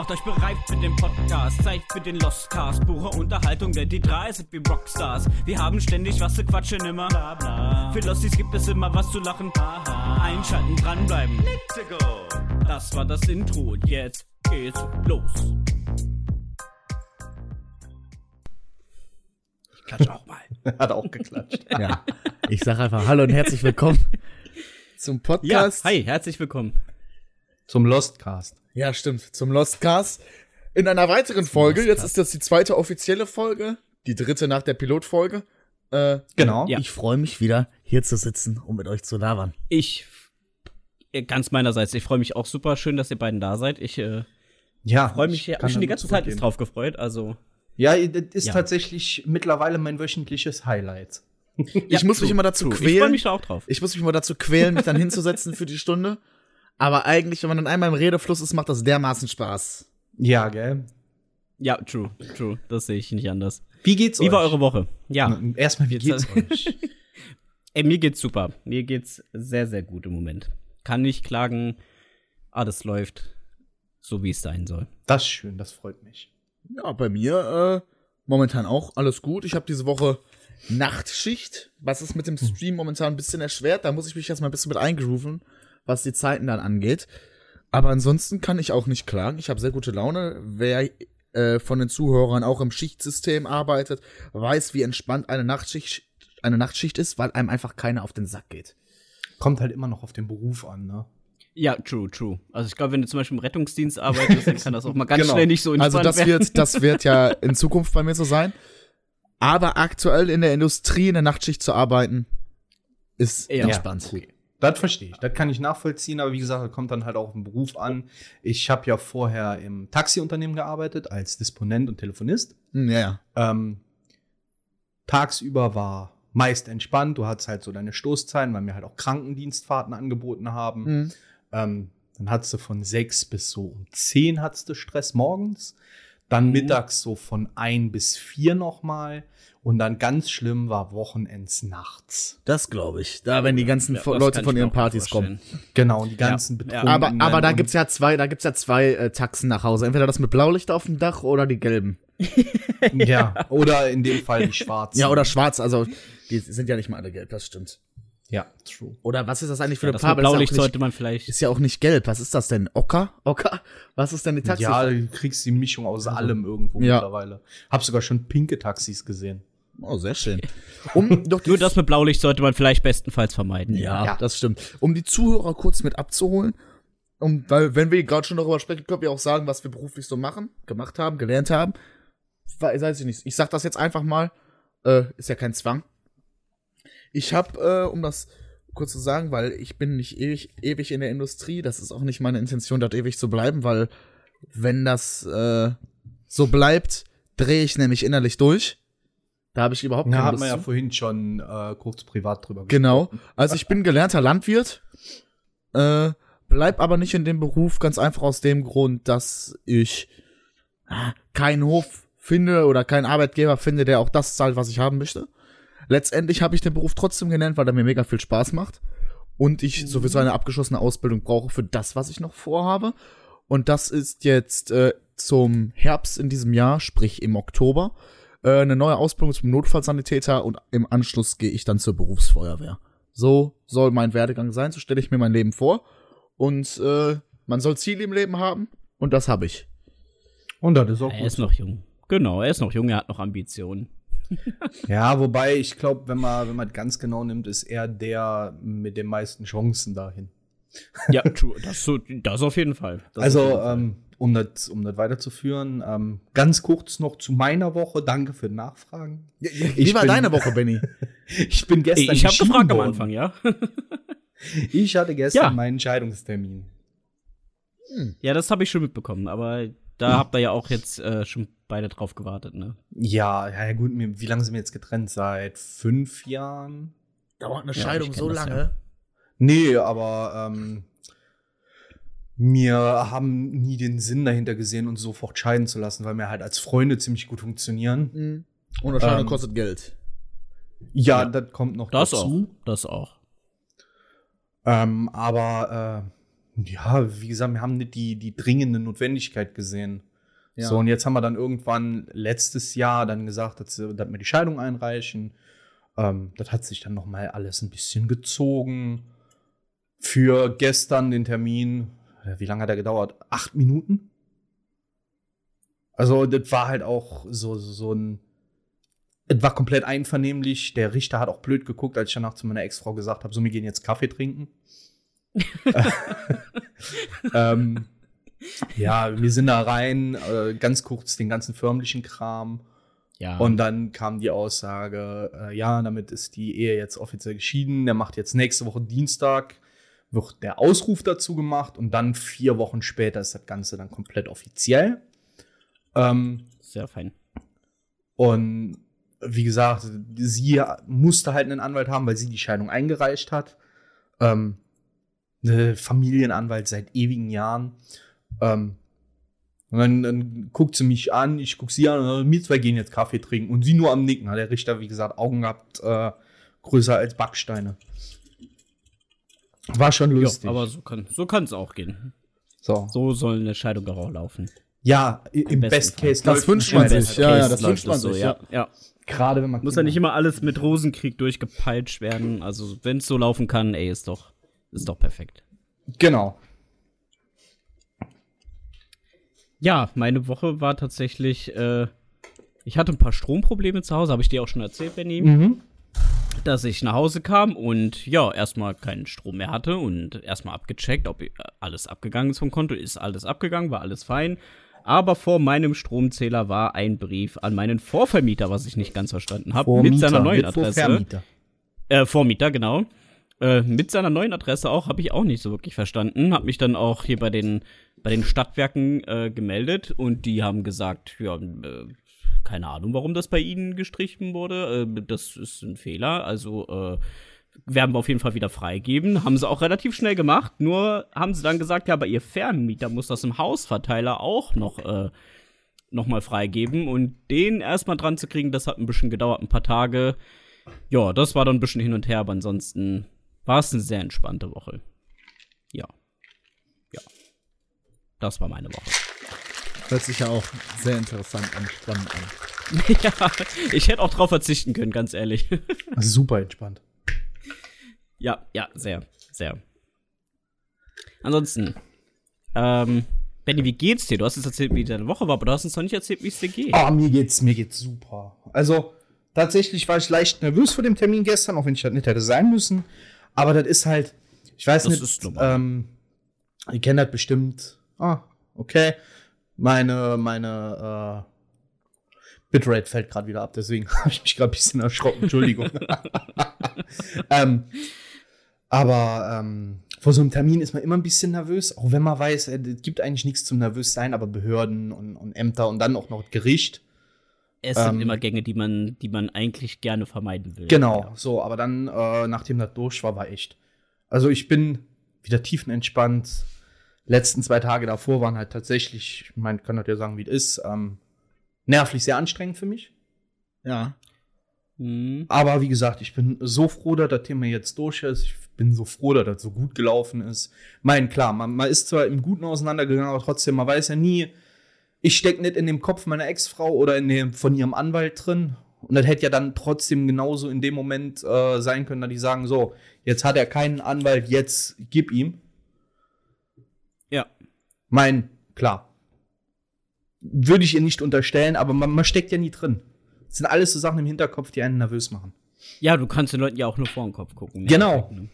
Macht euch bereit für den Podcast, Zeit für den Lostcast. Pure Unterhaltung, denn die drei sind wie Rockstars. Wir haben ständig was zu quatschen immer. Bla, bla. Für Losties gibt es immer was zu lachen. Aha. Einschalten, dranbleiben. Let's go. Das war das Intro und jetzt geht's los. Ich klatsche auch mal. Hat auch geklatscht. Ja. Ich sage einfach Hallo und herzlich willkommen zum Ja, Podcast. hi, herzlich willkommen. Zum Lostcast. Ja, stimmt. Zum Lostcast. In einer weiteren Folge. Jetzt ist das die zweite offizielle Folge. Die dritte nach der Pilotfolge. Äh, Genau. Ja. Ich freue mich wieder, hier zu sitzen, um mit euch zu labern. Ich, äh, ganz meinerseits, ich freue mich auch super. Schön, dass ihr beiden da seid. Ich äh, Ja, freue mich ich ja kann schon die ganze Zeit drauf gefreut. Also, Ja, das ist Ja. tatsächlich mittlerweile mein wöchentliches Highlight. ich muss mich immer dazu true. Ich freue quälen. mich da auch drauf. Ich muss mich immer dazu quälen, mich dann hinzusetzen für die Stunde. Aber eigentlich, wenn man dann einmal im Redefluss ist, macht das dermaßen Spaß. Ja, gell? Ja, true, true. Das sehe ich nicht anders. Wie geht's Wie euch? war eure Woche? Ja. Erstmal, wie geht's euch? Ey, mir geht's super. Mir geht's sehr, sehr gut im Moment. Kann nicht klagen. Alles läuft so, wie es sein soll. Das ist schön, das freut mich. Ja, bei mir äh, momentan auch alles gut. Ich habe diese Woche Nachtschicht, was ist mit dem Stream momentan ein bisschen erschwert. Da muss ich mich erstmal ein bisschen mit eingrooven, was die Zeiten dann angeht. Aber ansonsten kann ich auch nicht klagen. Ich habe sehr gute Laune. Wer äh, von den Zuhörern auch im Schichtsystem arbeitet, weiß, wie entspannt eine Nachtschicht, eine Nachtschicht ist, weil einem einfach keiner auf den Sack geht. Kommt halt immer noch auf den Beruf an, ne? Ja, true, true. Also ich glaube, wenn du zum Beispiel im Rettungsdienst arbeitest, dann kann das auch mal ganz Genau. schnell nicht so entspannt Also das werden. wird, das wird ja in Zukunft bei mir so sein. Aber aktuell in der Industrie in der Nachtschicht zu arbeiten, ist Ja. entspannt. Okay. Das verstehe ich. Das kann ich nachvollziehen, aber wie gesagt, das kommt dann halt auch auf den Beruf an. Ich habe ja vorher im Taxiunternehmen gearbeitet als Disponent und Telefonist. Hm, Ja. Ähm, tagsüber war meist entspannt. Du hattest halt so deine Stoßzeiten, weil wir halt auch Krankendienstfahrten angeboten haben. Mhm. Ähm, dann hattest du von sechs bis so um zehn hattest du Stress morgens. Dann Mhm. mittags so von ein bis vier nochmal. Und dann ganz schlimm war Wochenends nachts. Das glaube ich. Da, wenn die ganzen Ja, Leute von ihren Partys kommen. Genau, und die ganzen Ja. Betrunkenen. Aber, aber da gibt's ja zwei, da gibt's ja zwei äh, Taxen nach Hause. Entweder das mit Blaulicht auf dem Dach oder die gelben. Ja, oder in dem Fall die schwarzen. Ja, oder schwarz. Also, die sind ja nicht mal alle gelb, das stimmt. Ja, true. Oder was ist das eigentlich für Ja, eine das mit Farbe? Blaulicht ist, ja auch sollte nicht, man vielleicht. ist ja auch nicht gelb. Was ist das denn? Ocker? Ocker? Was ist denn die Taxi? Ja, du kriegst die Mischung aus allem irgendwo Ja. mittlerweile. Hab sogar schon pinke Taxis gesehen. Oh, sehr schön. Um doch Nur das mit Blaulicht sollte man vielleicht bestenfalls vermeiden. Ja, Ja. das stimmt. Um die Zuhörer kurz mit abzuholen, um, weil wenn wir gerade schon darüber sprechen, können wir auch sagen, was wir beruflich so machen, gemacht haben, gelernt haben. Weiß weiß ich nicht. Ich sag das jetzt einfach mal. Äh, ist ja kein Zwang. Ich habe, äh, um das kurz zu sagen, weil ich bin nicht ewig, ewig in der Industrie. Das ist auch nicht meine Intention, dort ewig zu bleiben, weil wenn das äh, so bleibt, drehe ich nämlich innerlich durch. Da habe ich überhaupt keine hat Lust man ja vorhin schon äh, kurz privat drüber Genau. Also ich bin gelernter Landwirt, äh, bleib aber nicht in dem Beruf, ganz einfach aus dem Grund, dass ich ah, keinen Hof finde oder keinen Arbeitgeber finde, der auch das zahlt, was ich haben möchte. Letztendlich habe ich den Beruf trotzdem gelernt, weil er mir mega viel Spaß macht und ich sowieso eine abgeschlossene Ausbildung brauche für das, was ich noch vorhabe. Und das ist jetzt äh, zum Herbst in diesem Jahr, sprich im Oktober, äh, eine neue Ausbildung zum Notfallsanitäter und im Anschluss gehe ich dann zur Berufsfeuerwehr. So soll mein Werdegang sein, so stelle ich mir mein Leben vor. Und äh, man soll Ziele im Leben haben und das habe ich. Und das ist auch Er gut. ist noch jung. Genau, er ist noch jung, er hat noch Ambitionen. Ja, wobei ich glaube, wenn man, wenn man ganz genau nimmt, ist er der mit den meisten Chancen dahin. Ja, true. Das, so, das auf jeden Fall. Das also, jeden Fall. ähm, um das um das weiterzuführen, ähm, ganz kurz noch zu meiner Woche. Danke für die Nachfragen. Wie war bin- deine Woche, Benny? Ich bin Ey, gestern ich habe gefragt am worden. Anfang, ja. Ich hatte gestern Ja. meinen Entscheidungstermin. ja, das habe ich schon mitbekommen, aber da habt ihr ja auch jetzt äh, schon beide drauf gewartet, ne? Ja, ja, ja, gut. mir- Wie lange sind wir jetzt getrennt? Seit fünf Jahren? Dauert eine Ja, Scheidung so lange? ja. Nee, aber ähm, wir haben nie den Sinn dahinter gesehen, uns sofort scheiden zu lassen, weil wir halt als Freunde ziemlich gut funktionieren. Mhm. Und eine Scheidung Ähm, kostet Geld. Ja, Ja. das kommt noch Das dazu. auch. Das auch. Ähm, aber äh, Ja, wie gesagt, wir haben nicht die, die dringende Notwendigkeit gesehen. Ja. So, und jetzt haben wir dann irgendwann letztes Jahr dann gesagt, dass, dass wir die Scheidung einreichen. Ähm, das hat sich dann noch mal alles ein bisschen gezogen. Für gestern den Termin, äh, wie lange hat er gedauert? Acht Minuten? Also, das war halt auch so, so ein. Es war komplett einvernehmlich. Der Richter hat auch blöd geguckt, als ich danach zu meiner Ex-Frau gesagt habe: So, wir gehen jetzt Kaffee trinken. ähm, ja, wir sind da rein, äh, ganz kurz den ganzen förmlichen Kram. Ja. Und dann kam die Aussage, äh, ja, damit ist die Ehe jetzt offiziell geschieden. Der macht jetzt nächste Woche Dienstag, wird der Ausruf dazu gemacht und dann vier Wochen später ist das Ganze dann komplett offiziell. Ähm, Sehr fein. und wie gesagt, sie musste halt einen Anwalt haben, weil sie die Scheidung eingereicht hat. Ähm, eine Familienanwalt seit ewigen Jahren. Ähm, und dann, dann guckt sie mich an, ich guck sie an, und wir zwei gehen jetzt Kaffee trinken. Und sie nur am Nicken. Hat der Richter, wie gesagt, Augen gehabt, äh, größer als Backsteine. War schon Ja, lustig. aber so kann so kann's auch gehen. so. So soll eine Scheidung auch laufen. Ja, im besten Best Fall. Case Das wünscht man sich, ja, ja, das wünscht man es so, sich, ja. ja. Gerade wenn man Muss ja nicht immer alles mit Rosenkrieg durchgepeitscht werden. Also, wenn es so laufen kann, ey, ist doch, ist doch perfekt. Genau. Ja, meine Woche war tatsächlich, äh, ich hatte ein paar Stromprobleme zu Hause, habe ich dir auch schon erzählt, Benny, Mhm. dass ich nach Hause kam und ja, erstmal keinen Strom mehr hatte und erstmal abgecheckt, ob alles abgegangen ist vom Konto. Ist alles abgegangen, war alles fein. Aber vor meinem Stromzähler war ein Brief an meinen Vorvermieter, was ich nicht ganz verstanden habe, mit seiner neuen Adresse. Vermieter. Äh, Vormieter, genau. Äh, mit seiner neuen Adresse auch, habe ich auch nicht so wirklich verstanden. Hab mich dann auch hier bei den, bei den Stadtwerken äh, gemeldet und die haben gesagt, ja, äh, keine Ahnung, warum das bei ihnen gestrichen wurde. Äh, das ist ein Fehler. Also äh, werden wir auf jeden Fall wieder freigeben. Haben sie auch relativ schnell gemacht. Nur haben sie dann gesagt, ja, aber ihr Vermieter muss das im Hausverteiler auch noch, äh, noch mal freigeben. Und den erstmal dran zu kriegen, das hat ein bisschen gedauert, ein paar Tage. Ja, das war dann ein bisschen hin und her, aber ansonsten war es eine sehr entspannte Woche. Ja. Ja. Das war meine Woche. Hört sich ja auch sehr interessant und spannend an. ja, ich hätte auch drauf verzichten können, ganz ehrlich. Super entspannt. Ja, ja, sehr, sehr. Ansonsten, ähm, Benny, wie geht's dir? Du hast uns erzählt, wie deine Woche war, aber du hast uns noch nicht erzählt, wie es dir geht. Ah, mir geht's, mir geht's super. Also, tatsächlich war ich leicht nervös vor dem Termin gestern, auch wenn ich das nicht hätte sein müssen. Aber das ist halt, ich weiß Das nicht, ähm, ihr kennt das bestimmt. Ah, okay. Meine, meine, äh, Bitrate fällt gerade wieder ab, deswegen habe ich mich gerade ein bisschen erschrocken. Entschuldigung. ähm, aber ähm, vor so einem Termin ist man immer ein bisschen nervös, auch wenn man weiß, äh, es gibt eigentlich nichts zum nervös sein, aber Behörden und, und Ämter und dann auch noch Gericht. Es sind ähm, immer Gänge, die man, die man eigentlich gerne vermeiden will. Genau, Ja. so, aber dann, äh, nachdem das durch war, war echt. Also ich bin wieder tiefenentspannt. Letzten zwei Tage davor waren halt tatsächlich, ich meine, kann das ja sagen, wie es ist, ähm, nervlich sehr anstrengend für mich. Ja. Mhm. Aber wie gesagt, ich bin so froh, dass das Thema jetzt durch ist. Ich bin so froh, dass das so gut gelaufen ist. Mein, klar, man, man ist zwar im Guten auseinandergegangen, aber trotzdem, man weiß ja nie, ich stecke nicht in dem Kopf meiner Ex-Frau oder in dem von ihrem Anwalt drin. Und das hätte ja dann trotzdem genauso in dem Moment äh, sein können, dass die sagen, so, jetzt hat er keinen Anwalt, jetzt gib ihm. Ja. Mein, klar. Würde ich ihr nicht unterstellen, aber man, man steckt ja nie drin. Das sind alles so Sachen im Hinterkopf, die einen nervös machen. Ja, du kannst den Leuten ja auch nur vor den Kopf gucken. Genau. Ne?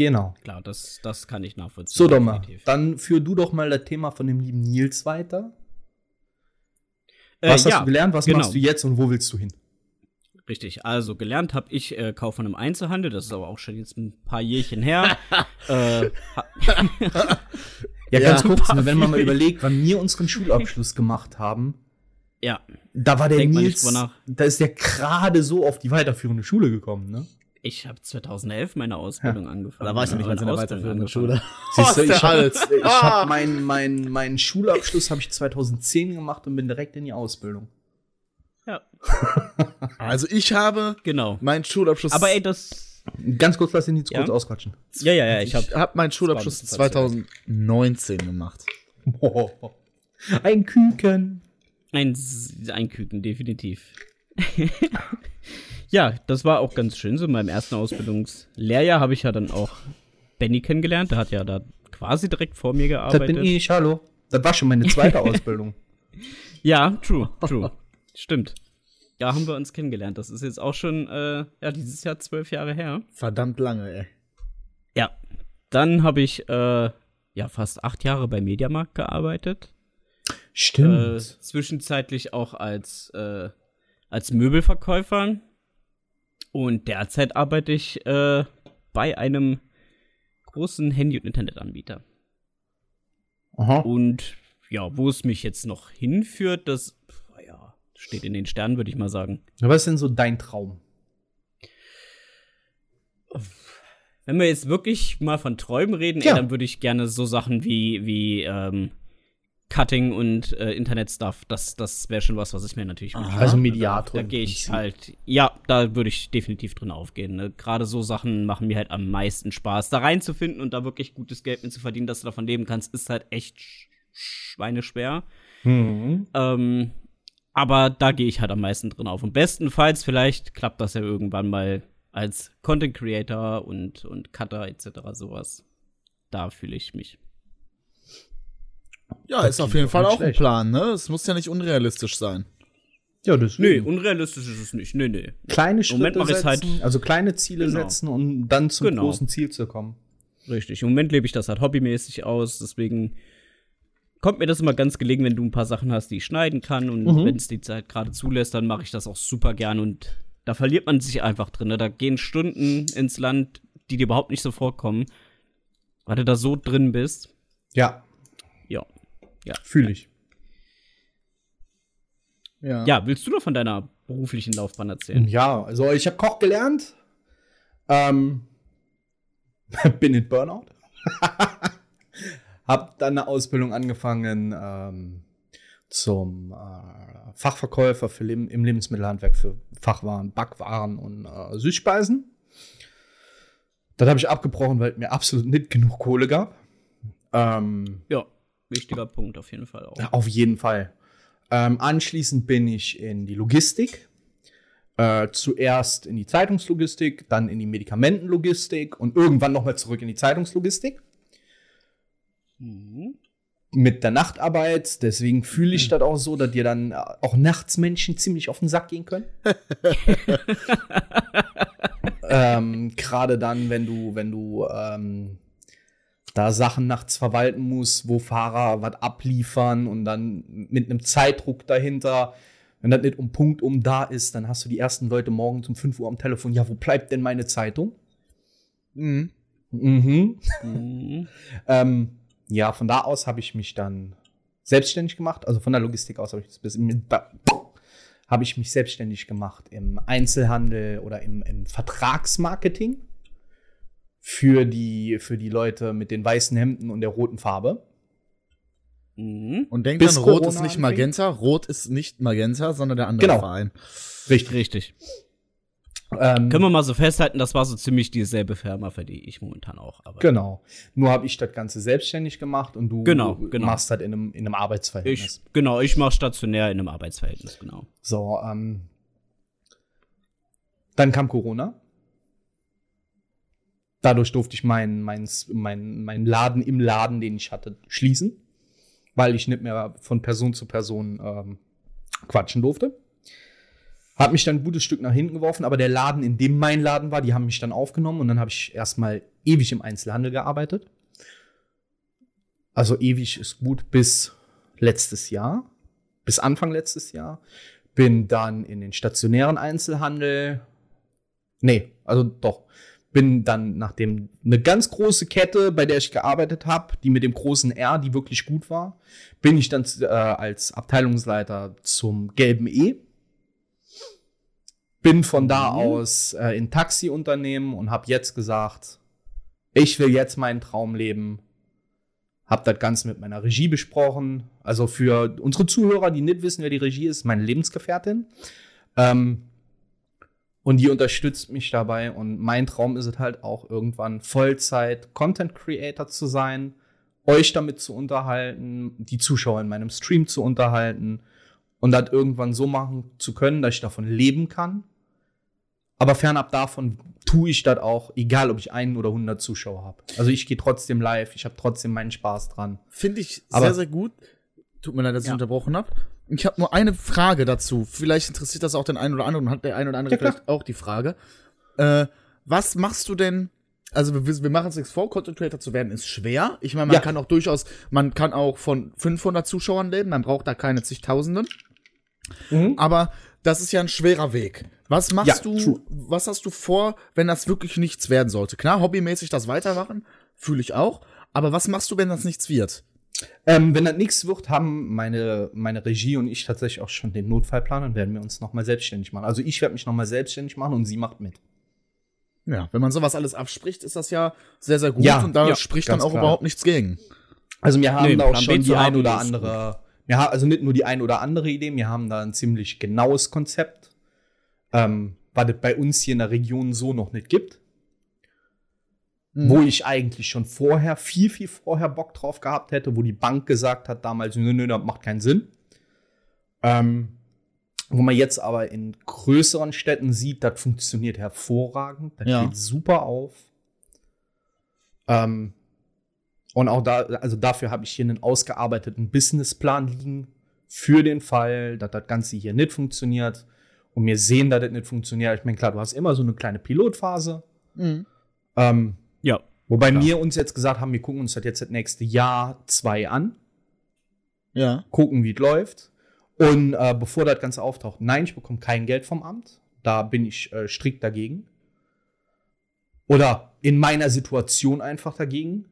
Genau. Klar, das, das kann ich nachvollziehen. So, doch mal. Dann führ du doch mal das Thema von dem lieben Nils weiter. Äh, Was hast ja, du gelernt? Was genau. machst du jetzt und wo willst du hin? Richtig, also gelernt habe ich äh, Kaufmann im Einzelhandel, das ist aber auch schon jetzt ein paar Jährchen her. äh, Ja, Ja, ganz kurz, paar ne, wenn man mal überlegt, wann wir unseren Schulabschluss gemacht haben, ja, da war der nicht Nils, da ist der gerade so auf die weiterführende Schule gekommen, ne? Ich habe 2011 meine Ausbildung angefangen. Da war ich noch nicht mal in der Meine weiterführenden Ausbildung Schule. Siehst du, ich habe hab meinen mein, mein Schulabschluss habe ich 2010 gemacht und bin direkt in die Ausbildung. Ja, Also ich habe genau. meinen Schulabschluss. Aber ey, das Ganz kurz, lass ihn jetzt Ja? kurz ausquatschen. Ja, ja, ja, ich habe habe meinen Schulabschluss Das war ein bisschen 2019 gemacht. Ein Küken. ein, ein Küken, definitiv. Ja, das war auch ganz schön. So in meinem ersten Ausbildungslehrjahr habe ich ja dann auch Benny kennengelernt. Der hat ja da quasi direkt vor mir Das gearbeitet. bin ich, hallo. Das war schon meine zweite Ausbildung. Ja, true, true. Stimmt. Da haben wir uns kennengelernt. Das ist jetzt auch schon, äh, ja, dieses Jahr zwölf Jahre her. Verdammt lange, ey. Ja. Dann habe ich, äh, ja, fast acht Jahre bei Mediamarkt gearbeitet. Äh, zwischenzeitlich auch als, äh, als Möbelverkäufer. Und derzeit arbeite ich äh, bei einem großen Handy- und Internetanbieter. Aha. Und ja, wo es mich jetzt noch hinführt, das ja, steht in den Sternen, würde ich mal sagen. Was ist denn so dein Traum? Wenn wir jetzt wirklich mal von Träumen reden, Ja. ey, dann würde ich gerne so Sachen wie, wie ähm, Cutting und äh, Internet-Stuff, das, das wäre schon was, was ich mir natürlich wünsche. Also Mediator. Da im gehe ich halt, ja, da würde ich definitiv drin aufgehen. Ne? Gerade so Sachen machen mir halt am meisten Spaß. Da reinzufinden und da wirklich gutes Geld mit zu verdienen, dass du davon leben kannst, ist halt echt sch schweineschwer. Mhm. Ähm, aber da gehe ich halt am meisten drin auf. Und bestenfalls, vielleicht klappt das ja irgendwann mal als Content Creator und, und Cutter etc. sowas. Da fühle ich mich. Ja, Das ist auf jeden Fall auch ein schlecht. Plan, ne? Es muss ja nicht unrealistisch sein. Ja, das Nee, unrealistisch ist es nicht. Nee, nee. kleine Moment Schritte mach ich's setzen, halt- also kleine Ziele Genau. setzen und dann zum Genau. großen Ziel zu kommen. Richtig. Im Moment lebe ich das halt hobbymäßig aus, deswegen kommt mir das immer ganz gelegen, wenn du ein paar Sachen hast, die ich schneiden kann. Und Mhm. wenn es die Zeit gerade zulässt, dann mache ich das auch super gern. Und da verliert man sich einfach drin. Ne? Da gehen Stunden ins Land, die dir überhaupt nicht so vorkommen, weil du da so drin bist. Ja. Ja. fühle ich. Ja. Ja, willst du noch von deiner beruflichen Laufbahn erzählen? Ja, also ich habe Koch gelernt. Ähm, bin in Burnout. hab dann eine Ausbildung angefangen ähm, zum äh, Fachverkäufer für Leb im Lebensmittelhandwerk für Fachwaren, Backwaren und äh, Süßspeisen. Das habe ich abgebrochen, weil es mir absolut nicht genug Kohle gab. Ähm, Ja, wichtiger Punkt auf jeden Fall auch. auf jeden Fall. Ähm, anschließend bin ich in die Logistik. Äh, zuerst in die Zeitungslogistik, dann in die Medikamentenlogistik und irgendwann nochmal zurück in die Zeitungslogistik. Mhm. Mit der Nachtarbeit, deswegen fühle ich das auch so, dass dir dann auch nachts Menschen ziemlich auf den Sack gehen können. ähm, Gerade dann, wenn du, wenn du ähm, da Sachen nachts verwalten musst, wo Fahrer was abliefern und dann mit einem Zeitdruck dahinter. Wenn das nicht um Punkt um da ist, dann hast du die ersten Leute morgens um 5 Uhr am Telefon. Ja, wo bleibt denn meine Zeitung? Mhm. Mhm. Mhm. Ähm, ja, von da aus habe ich mich dann selbstständig gemacht. Also von der Logistik aus habe ich das bis habe ich mich selbstständig gemacht im Einzelhandel oder im, im Vertragsmarketing für die, für die Leute mit den weißen Hemden und der roten Farbe. Mhm. Und denk Bis dran, Rot Corona ist nicht anfing. Magenta. Rot ist nicht Magenta, sondern der andere Genau. Verein. Richtig. Richtig. Ähm, Können wir mal so festhalten, das war so ziemlich dieselbe Firma, für die ich momentan auch arbeite. Genau. Nur habe ich das Ganze selbstständig gemacht und du Genau, genau. machst das in einem, in einem Arbeitsverhältnis. Ich, genau, ich mache stationär in einem Arbeitsverhältnis, genau. So, ähm, dann kam Corona. Dadurch durfte ich meinen mein, mein, mein Laden im Laden, den ich hatte, schließen, weil ich nicht mehr von Person zu Person ähm, quatschen durfte. Hab mich dann ein gutes Stück nach hinten geworfen, aber der Laden, in dem mein Laden war, die haben mich dann aufgenommen und dann habe ich erstmal ewig im Einzelhandel gearbeitet. Also ewig ist gut bis letztes Jahr, bis Anfang letztes Jahr. Bin dann in den stationären Einzelhandel. Nee, also doch. Bin dann, nachdem eine ganz große Kette, bei der ich gearbeitet habe, die mit dem großen R, die wirklich gut war, bin ich dann äh, als Abteilungsleiter zum gelben E. Bin von da Mhm. aus äh, in Taxiunternehmen und habe jetzt gesagt, ich will jetzt meinen Traum leben. Hab das Ganze mit meiner Regie besprochen. Also für unsere Zuhörer, die nicht wissen, wer die Regie ist, meine Lebensgefährtin. Ähm, Und die unterstützt mich dabei. Und mein Traum ist es halt auch irgendwann Vollzeit Content Creator zu sein, euch damit zu unterhalten, die Zuschauer in meinem Stream zu unterhalten und das irgendwann so machen zu können, dass ich davon leben kann. Aber fernab davon tue ich das auch, egal ob ich einen oder hundert Zuschauer habe. Also ich gehe trotzdem live, ich habe trotzdem meinen Spaß dran. Finde ich Aber- sehr, sehr gut. Tut mir leid, dass ich Ja. unterbrochen habe. Ich habe nur eine Frage dazu. Vielleicht interessiert das auch den einen oder anderen und hat der eine oder andere Ja, vielleicht auch die Frage. Äh, was machst du denn? Also wir, wir machen uns nichts vor, Content Creator zu werden ist schwer. Ich meine, man Ja. kann auch durchaus, man kann auch von 500 Zuschauern leben, man braucht da keine zigtausenden. Aber das ist ja ein schwerer Weg. Was machst Ja, du, true. was hast du vor, wenn das wirklich nichts werden sollte? Klar, hobbymäßig das weitermachen, fühle ich auch. Aber was machst du, wenn das nichts wird? Ähm, wenn das nichts wird, haben meine, meine Regie und ich tatsächlich auch schon den Notfallplan und werden wir uns nochmal selbstständig machen. Also ich werde mich nochmal selbstständig machen und sie macht mit. Ja, wenn man sowas alles abspricht, ist das ja sehr, sehr gut Ja, und da ja, spricht dann auch klar. überhaupt nichts gegen. Also wir haben Nee, da auch Plan B schon zu die ein oder andere, wir haben also nicht nur die ein oder andere Idee, wir haben da ein ziemlich genaues Konzept, ähm, was es bei uns hier in der Region so noch nicht gibt. Wo ich eigentlich schon vorher, viel, viel vorher Bock drauf gehabt hätte, wo die Bank gesagt hat damals, nö, nö, das macht keinen Sinn. Ähm, wo man jetzt aber in größeren Städten sieht, das funktioniert hervorragend, das Ja. geht super auf. Ähm, und auch da, also dafür habe ich hier einen ausgearbeiteten Businessplan liegen für den Fall, dass das Ganze hier nicht funktioniert und wir sehen, dass das nicht funktioniert. Ich meine, klar, du hast immer so eine kleine Pilotphase. Mhm. Ähm. Wobei wir uns jetzt gesagt haben, wir gucken uns das jetzt das nächste Jahr, zwei an, Ja. gucken, wie es läuft. Und äh, bevor das Ganze auftaucht, nein, ich bekomme kein Geld vom Amt. Da bin ich äh, strikt dagegen. Oder in meiner Situation einfach dagegen.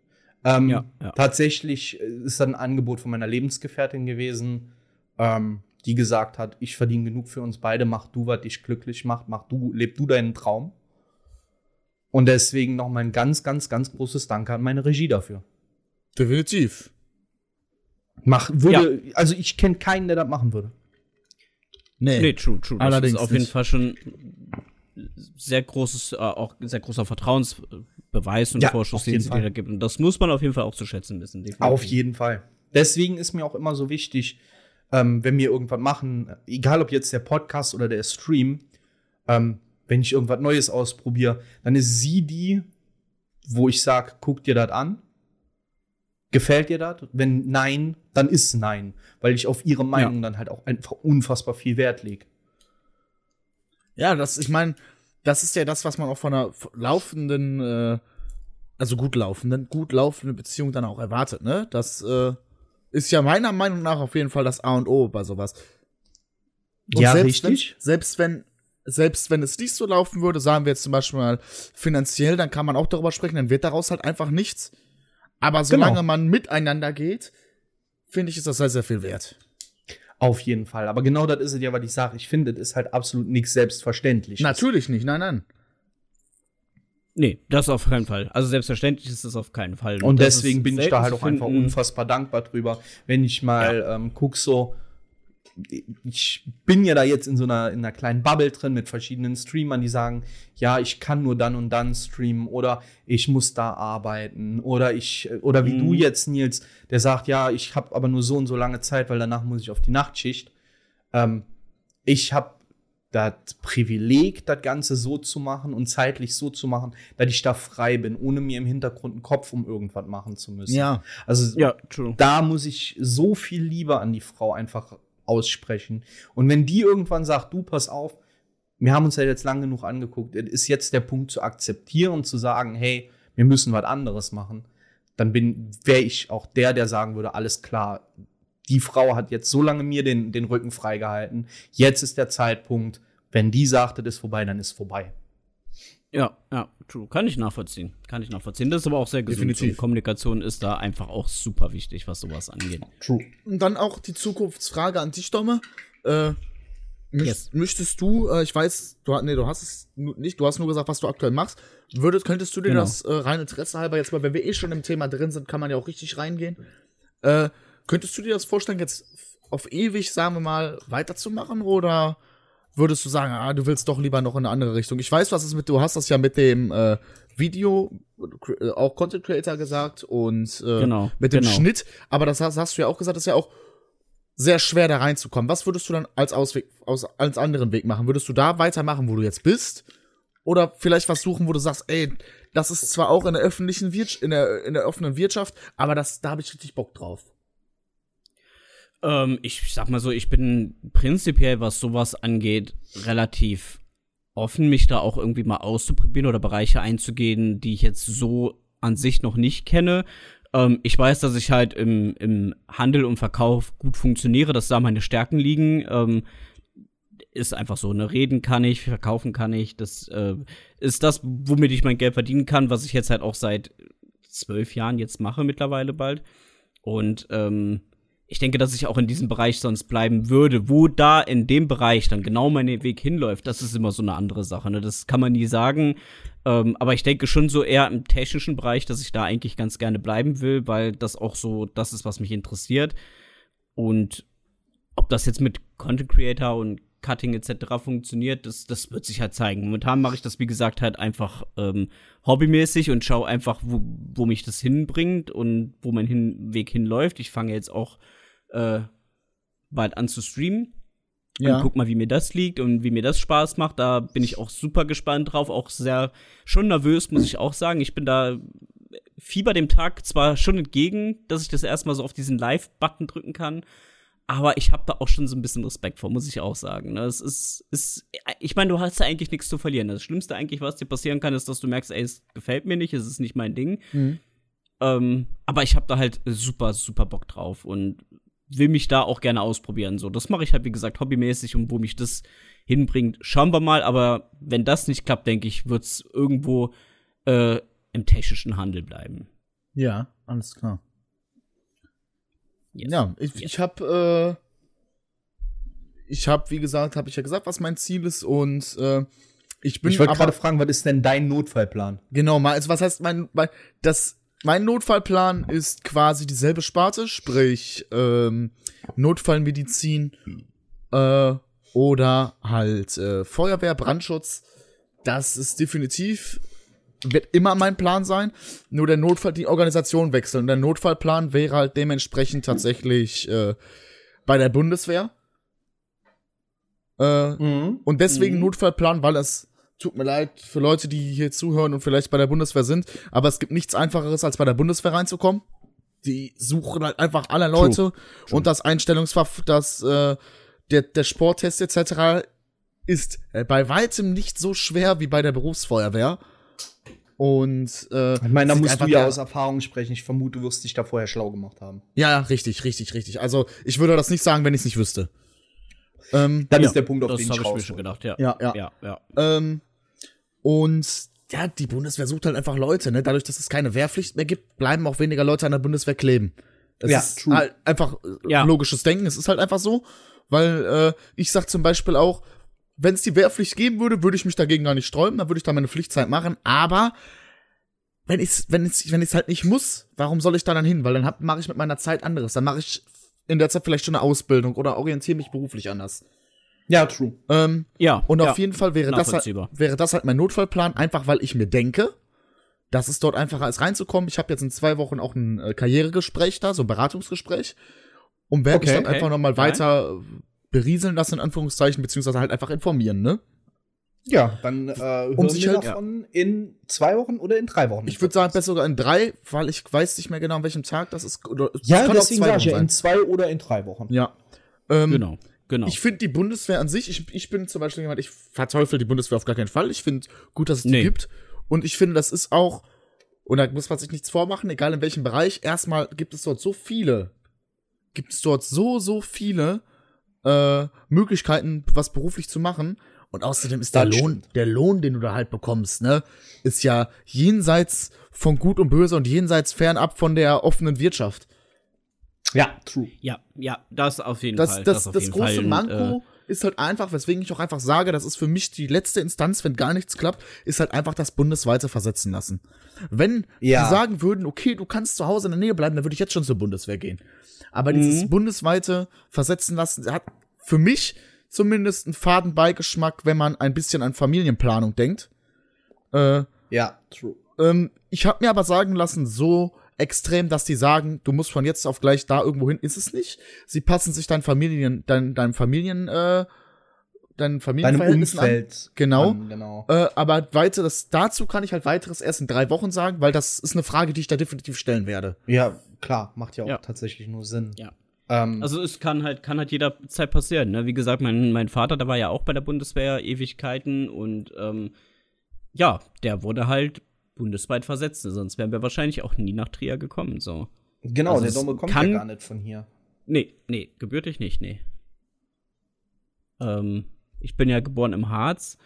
Ähm, Ja, ja. Tatsächlich äh, ist das ein Angebot von meiner Lebensgefährtin gewesen, ähm, die gesagt hat, ich verdiene genug für uns beide, mach du, was dich glücklich macht, mach du, leb du deinen Traum. Und deswegen nochmal ein ganz, ganz, ganz großes Danke an meine Regie dafür. Definitiv. Mach, würde, also ich kenne keinen, der das machen würde. Nee, true, true. Das Allerdings ist auf jeden nicht. Fall schon sehr großes, äh, auch sehr großer Vertrauensbeweis und Ja, Vorschuss, den es dir da gibt. Und das muss man auf jeden Fall auch zu schätzen wissen. definitiv. Auf jeden Fall. Deswegen ist mir auch immer so wichtig, ähm, wenn wir irgendwas machen, egal ob jetzt der Podcast oder der Stream, ähm, wenn ich irgendwas Neues ausprobiere, dann ist sie die, wo ich sage, guck dir das an. Gefällt dir das? Wenn nein, dann ist nein, weil ich auf ihre Meinung dann halt auch einfach unfassbar viel Wert lege. Ja, das, ich meine, das ist ja das, was man auch von einer laufenden, äh, also gut laufenden, gut laufenden Beziehung dann auch erwartet, ne? Das äh, ist ja meiner Meinung nach auf jeden Fall das A und O bei sowas. Und Ja, selbst richtig. Wenn, selbst wenn, selbst wenn es nicht so laufen würde, sagen wir jetzt zum Beispiel mal finanziell, dann kann man auch darüber sprechen, dann wird daraus halt einfach nichts. Aber solange Genau. man miteinander geht, finde ich, ist das sehr, sehr viel wert. Auf jeden Fall. Aber genau das ist es ja, was ich sage. Ich finde, das ist halt absolut nichts selbstverständlich. Natürlich nicht, nein, nein. Nee, das auf keinen Fall. Also selbstverständlich ist das auf keinen Fall. Und das deswegen bin ich da halt auch einfach unfassbar dankbar drüber, wenn ich mal ähm, guck so, ich bin ja da jetzt in so einer, in einer kleinen Bubble drin mit verschiedenen Streamern, die sagen, ja, ich kann nur dann und dann streamen oder ich muss da arbeiten oder ich, oder wie Mhm. du jetzt, Nils, der sagt, ja, ich habe aber nur so und so lange Zeit, weil danach muss ich auf die Nachtschicht. Ähm, ich habe das Privileg, das Ganze so zu machen und zeitlich so zu machen, dass ich da frei bin, ohne mir im Hintergrund einen Kopf um irgendwas machen zu müssen. Ja. Also Ja, da muss ich so viel Liebe an die Frau einfach aussprechen. Und wenn die irgendwann sagt, du pass auf, wir haben uns ja jetzt lang genug angeguckt, ist jetzt der Punkt zu akzeptieren zu sagen, hey, wir müssen was anderes machen, dann bin wäre ich auch der, der sagen würde, alles klar. Die Frau hat jetzt so lange mir den, den Rücken freigehalten. Jetzt ist der Zeitpunkt. Wenn die sagt, es ist vorbei, dann ist vorbei. Ja, ja, true. Kann ich nachvollziehen. Kann ich nachvollziehen. Das ist aber auch sehr gesund. Definitiv. Und Kommunikation ist da einfach auch super wichtig, was sowas angeht. True. Und dann auch die Zukunftsfrage an dich, Domme. Äh, Yes. Möchtest du, äh, ich weiß, du, nee, du hast es nicht, du hast nur gesagt, was du aktuell machst. Würdest, könntest du dir Genau. das äh, rein Interesse halber jetzt mal, wenn wir eh schon im Thema drin sind, kann man ja auch richtig reingehen. Äh, könntest du dir das vorstellen, jetzt auf ewig, sagen wir mal, weiterzumachen oder würdest du sagen, ah, du willst doch lieber noch in eine andere Richtung? Ich weiß, was es mit, du hast das ja mit dem äh, Video, äh, auch Content Creator gesagt und äh, Genau, mit dem genau. Schnitt, aber das hast, hast du ja auch gesagt, das ist ja auch sehr schwer da reinzukommen. Was würdest du dann als Ausweg, aus, als anderen Weg machen? Würdest du da weitermachen, wo du jetzt bist? Oder vielleicht was suchen, wo du sagst, ey, das ist zwar auch in der öffentlichen Wirtschaft, in der, in der offenen Wirtschaft, aber das, da habe ich richtig Bock drauf. Ähm, ich sag mal so, ich bin prinzipiell, was sowas angeht, relativ offen, mich da auch irgendwie mal auszuprobieren oder Bereiche einzugehen, die ich jetzt so an sich noch nicht kenne. Ähm, ich weiß, dass ich halt im, im Handel und Verkauf gut funktioniere, dass da meine Stärken liegen. Ähm, ist einfach so, ne? Reden kann ich, verkaufen kann ich. Das äh, ist das, womit ich mein Geld verdienen kann, was ich jetzt halt auch seit zwölf Jahren jetzt mache mittlerweile bald. Und ähm, ich denke, dass ich auch in diesem Bereich sonst bleiben würde. Wo da in dem Bereich dann genau mein Weg hinläuft, das ist immer so eine andere Sache. Ne? Das kann man nie sagen. Ähm, aber ich denke schon so eher im technischen Bereich, dass ich da eigentlich ganz gerne bleiben will, weil das auch so das ist, was mich interessiert. Und ob das jetzt mit Content Creator und Cutting etc. funktioniert, das, das wird sich halt zeigen. Momentan mache ich das, wie gesagt, halt einfach ähm, hobbymäßig und schaue einfach, wo, wo mich das hinbringt und wo mein hin Weg hinläuft. Ich fange jetzt auch äh, bald an zu streamen. Und guck mal, wie mir das liegt und wie mir das Spaß macht. Da bin ich auch super gespannt drauf. Auch sehr schon nervös, muss ich auch sagen. Ich bin da fieber dem Tag zwar schon entgegen, dass ich das erstmal so auf diesen Live-Button drücken kann. Aber ich habe da auch schon so ein bisschen Respekt vor, muss ich auch sagen. ne? Es ist, ist ich meine, du hast ja eigentlich nichts zu verlieren. Das Schlimmste eigentlich, was dir passieren kann, ist, dass du merkst, ey, es gefällt mir nicht, es ist nicht mein Ding. Mhm. Ähm, aber ich habe da halt super, super Bock drauf und will mich da auch gerne ausprobieren. So, das mache ich halt, wie gesagt, hobbymäßig und wo mich das hinbringt, schauen wir mal. Aber wenn das nicht klappt, denke ich, wird's irgendwo äh, im technischen Handel bleiben. Ja, alles klar. Yes. Ja, ich, Yes. ich habe, äh, ich habe, wie gesagt, habe ich ja gesagt, was mein Ziel ist und äh, ich bin Ich wollte gerade fragen, was ist denn dein Notfallplan? Genau, mal, also was heißt mein, mein das mein Notfallplan ist quasi dieselbe Sparte, sprich ähm, Notfallmedizin äh, oder halt äh, Feuerwehr, Brandschutz. Das ist definitiv wird immer mein Plan sein. Nur der Notfall, die Organisation wechseln. Und der Notfallplan wäre halt dementsprechend tatsächlich äh, bei der Bundeswehr. Äh, und deswegen Mhm. Notfallplan, weil es tut mir leid für Leute, die hier zuhören und vielleicht bei der Bundeswehr sind, aber es gibt nichts einfacheres, als bei der Bundeswehr reinzukommen. Die suchen halt einfach alle Leute und das Einstellungsverf, das äh, der der Sporttest etc. ist äh, bei weitem nicht so schwer wie bei der Berufsfeuerwehr. Und äh, Ich meine, da musst du ja aus Erfahrung sprechen. Ich vermute, du wirst dich da vorher schlau gemacht haben. ja, ja, richtig, richtig, richtig. Also ich würde das nicht sagen, wenn ich es nicht wüsste. Ähm, Dann Ja, ist der Punkt, auf das den ich ich mir schon gedacht, ja. Ja, ja. ja, ja. Ähm, und ja, die Bundeswehr sucht halt einfach Leute, ne? Dadurch, dass es keine Wehrpflicht mehr gibt, bleiben auch weniger Leute an der Bundeswehr kleben. Das Ja, ist true. halt einfach äh, Ja. logisches Denken. Es ist halt einfach so, weil äh, ich sag zum Beispiel auch, wenn es die Wehrpflicht geben würde, würde ich mich dagegen gar nicht sträuben, dann würde ich da meine Pflichtzeit machen. Aber wenn ich wenn ich wenn ich's halt nicht muss, warum soll ich da dann hin? Weil dann mache ich mit meiner Zeit anderes. Dann mache ich in der Zeit vielleicht schon eine Ausbildung oder orientiere mich beruflich anders. Ja, true. Ähm, Ja, und ja. auf jeden Fall wäre das, halt, wäre das halt mein Notfallplan, einfach weil ich mir denke, dass es dort einfacher ist reinzukommen. Ich habe jetzt in zwei Wochen auch ein äh, Karrieregespräch da, so ein Beratungsgespräch. Und werde mich Okay, dann okay. einfach nochmal weiter berieseln lassen, in Anführungszeichen, beziehungsweise halt einfach informieren, ne? Ja, dann äh, hören Um sich wir halt- davon in zwei Wochen oder in drei Wochen. Ich würde sagen, besser sogar in drei, weil ich weiß nicht mehr genau, an welchem Tag das ist. Oder, ja, kann auch deswegen zwei sage ich ja, in zwei oder in drei Wochen. Ja. Ähm, Genau, genau. Ich finde die Bundeswehr an sich, ich, ich bin zum Beispiel jemand, ich verteufel die Bundeswehr auf gar keinen Fall. Ich finde gut, dass es die Nee. gibt. Und ich finde, das ist auch, und da muss man sich nichts vormachen, egal in welchem Bereich, erstmal gibt es dort so viele, gibt es dort so, so viele äh, Möglichkeiten, was beruflich zu machen. Und außerdem ist der Das Lohn, stimmt. der Lohn, den du da halt bekommst, ne, ist ja jenseits von Gut und Böse und jenseits fernab von der offenen Wirtschaft. Ja, true. ja, ja, das auf jeden das, Fall. das, auf das, jeden große Fall. Und, Manko äh, ist halt einfach, weswegen ich auch einfach sage, das ist für mich die letzte Instanz, wenn gar nichts klappt, ist halt einfach das bundesweite versetzen lassen. Wenn Ja. die sagen würden, okay, du kannst zu Hause in der Nähe bleiben, dann würde ich jetzt schon zur Bundeswehr gehen. Aber dieses Mhm. bundesweite versetzen lassen hat für mich zumindest einen faden Beigeschmack, wenn man ein bisschen an Familienplanung denkt. Äh, Ja, true. ähm, ich habe mir aber sagen lassen, so extrem, dass die sagen, du musst von jetzt auf gleich da irgendwo hin, ist es nicht. Sie passen sich dein Familien, dein, deinem Familien, äh, deinen Deinem Familienverhältnissen an. Umfeld. Genau. An, genau. Äh, aber weiteres, dazu kann ich halt weiteres erst in drei Wochen sagen, weil das ist eine Frage, die ich da definitiv stellen werde. Ja, klar, macht ja auch Ja. tatsächlich nur Sinn. Ja. Ähm, Also es kann halt, kann halt jederzeit passieren. Ne? Wie gesagt, mein, mein Vater, der war ja auch bei der Bundeswehr Ewigkeiten und ähm, ja, der wurde halt bundesweit versetzt. Sonst wären wir wahrscheinlich auch nie nach Trier gekommen. So. genau, also der es Dome kommt kann- ja gar nicht von hier. Nee, nee, gebürtig nicht, nee. Ähm, ich bin ja geboren im Harz.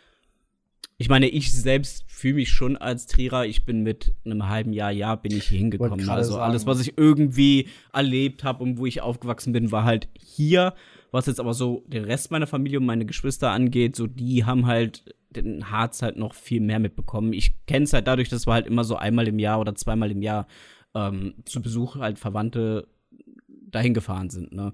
Ich meine, ich selbst fühle mich schon als Trierer. Ich bin mit einem halben Jahr, Jahr bin ich hier hingekommen. Also sagen. alles, was ich irgendwie erlebt habe und wo ich aufgewachsen bin, war halt hier. Was jetzt aber so den Rest meiner Familie und meine Geschwister angeht, so die haben halt den Harz halt noch viel mehr mitbekommen. Ich kenne es halt dadurch, dass wir halt immer so einmal im Jahr oder zweimal im Jahr ähm, zu Besuch halt Verwandte dahin gefahren sind. Ne?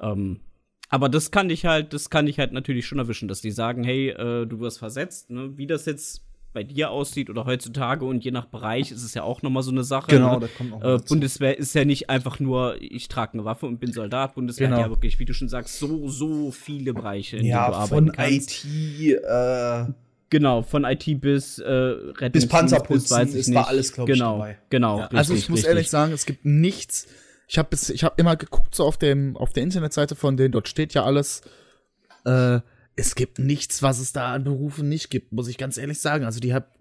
Ähm, aber das kann ich halt, das kann ich halt natürlich schon erwischen, dass die sagen, hey, äh, du wirst versetzt, ne? wie das jetzt bei dir aussieht oder heutzutage und je nach Bereich ist es ja auch noch mal so eine Sache. Genau, ne? das kommt noch äh. Bundeswehr ist ja nicht einfach nur, ich trage eine Waffe und bin Soldat. Bundeswehr Genau. hat ja wirklich, wie du schon sagst, so, so viele Bereiche, in denen du Ja, arbeiten von kannst. IT, äh, Genau, von IT bis äh, Rettungsdienst Bis Panzerputzen, bis ich nicht. war alles, glaub ich, genau, dabei. Genau, Ja, also richtig, ich muss richtig. ehrlich sagen, es gibt nichts. Ich habe ich habe immer geguckt so auf dem auf der Internetseite von denen, dort steht ja alles. Äh, es gibt nichts, was es da an Berufen nicht gibt, muss ich ganz ehrlich sagen. Also die hab,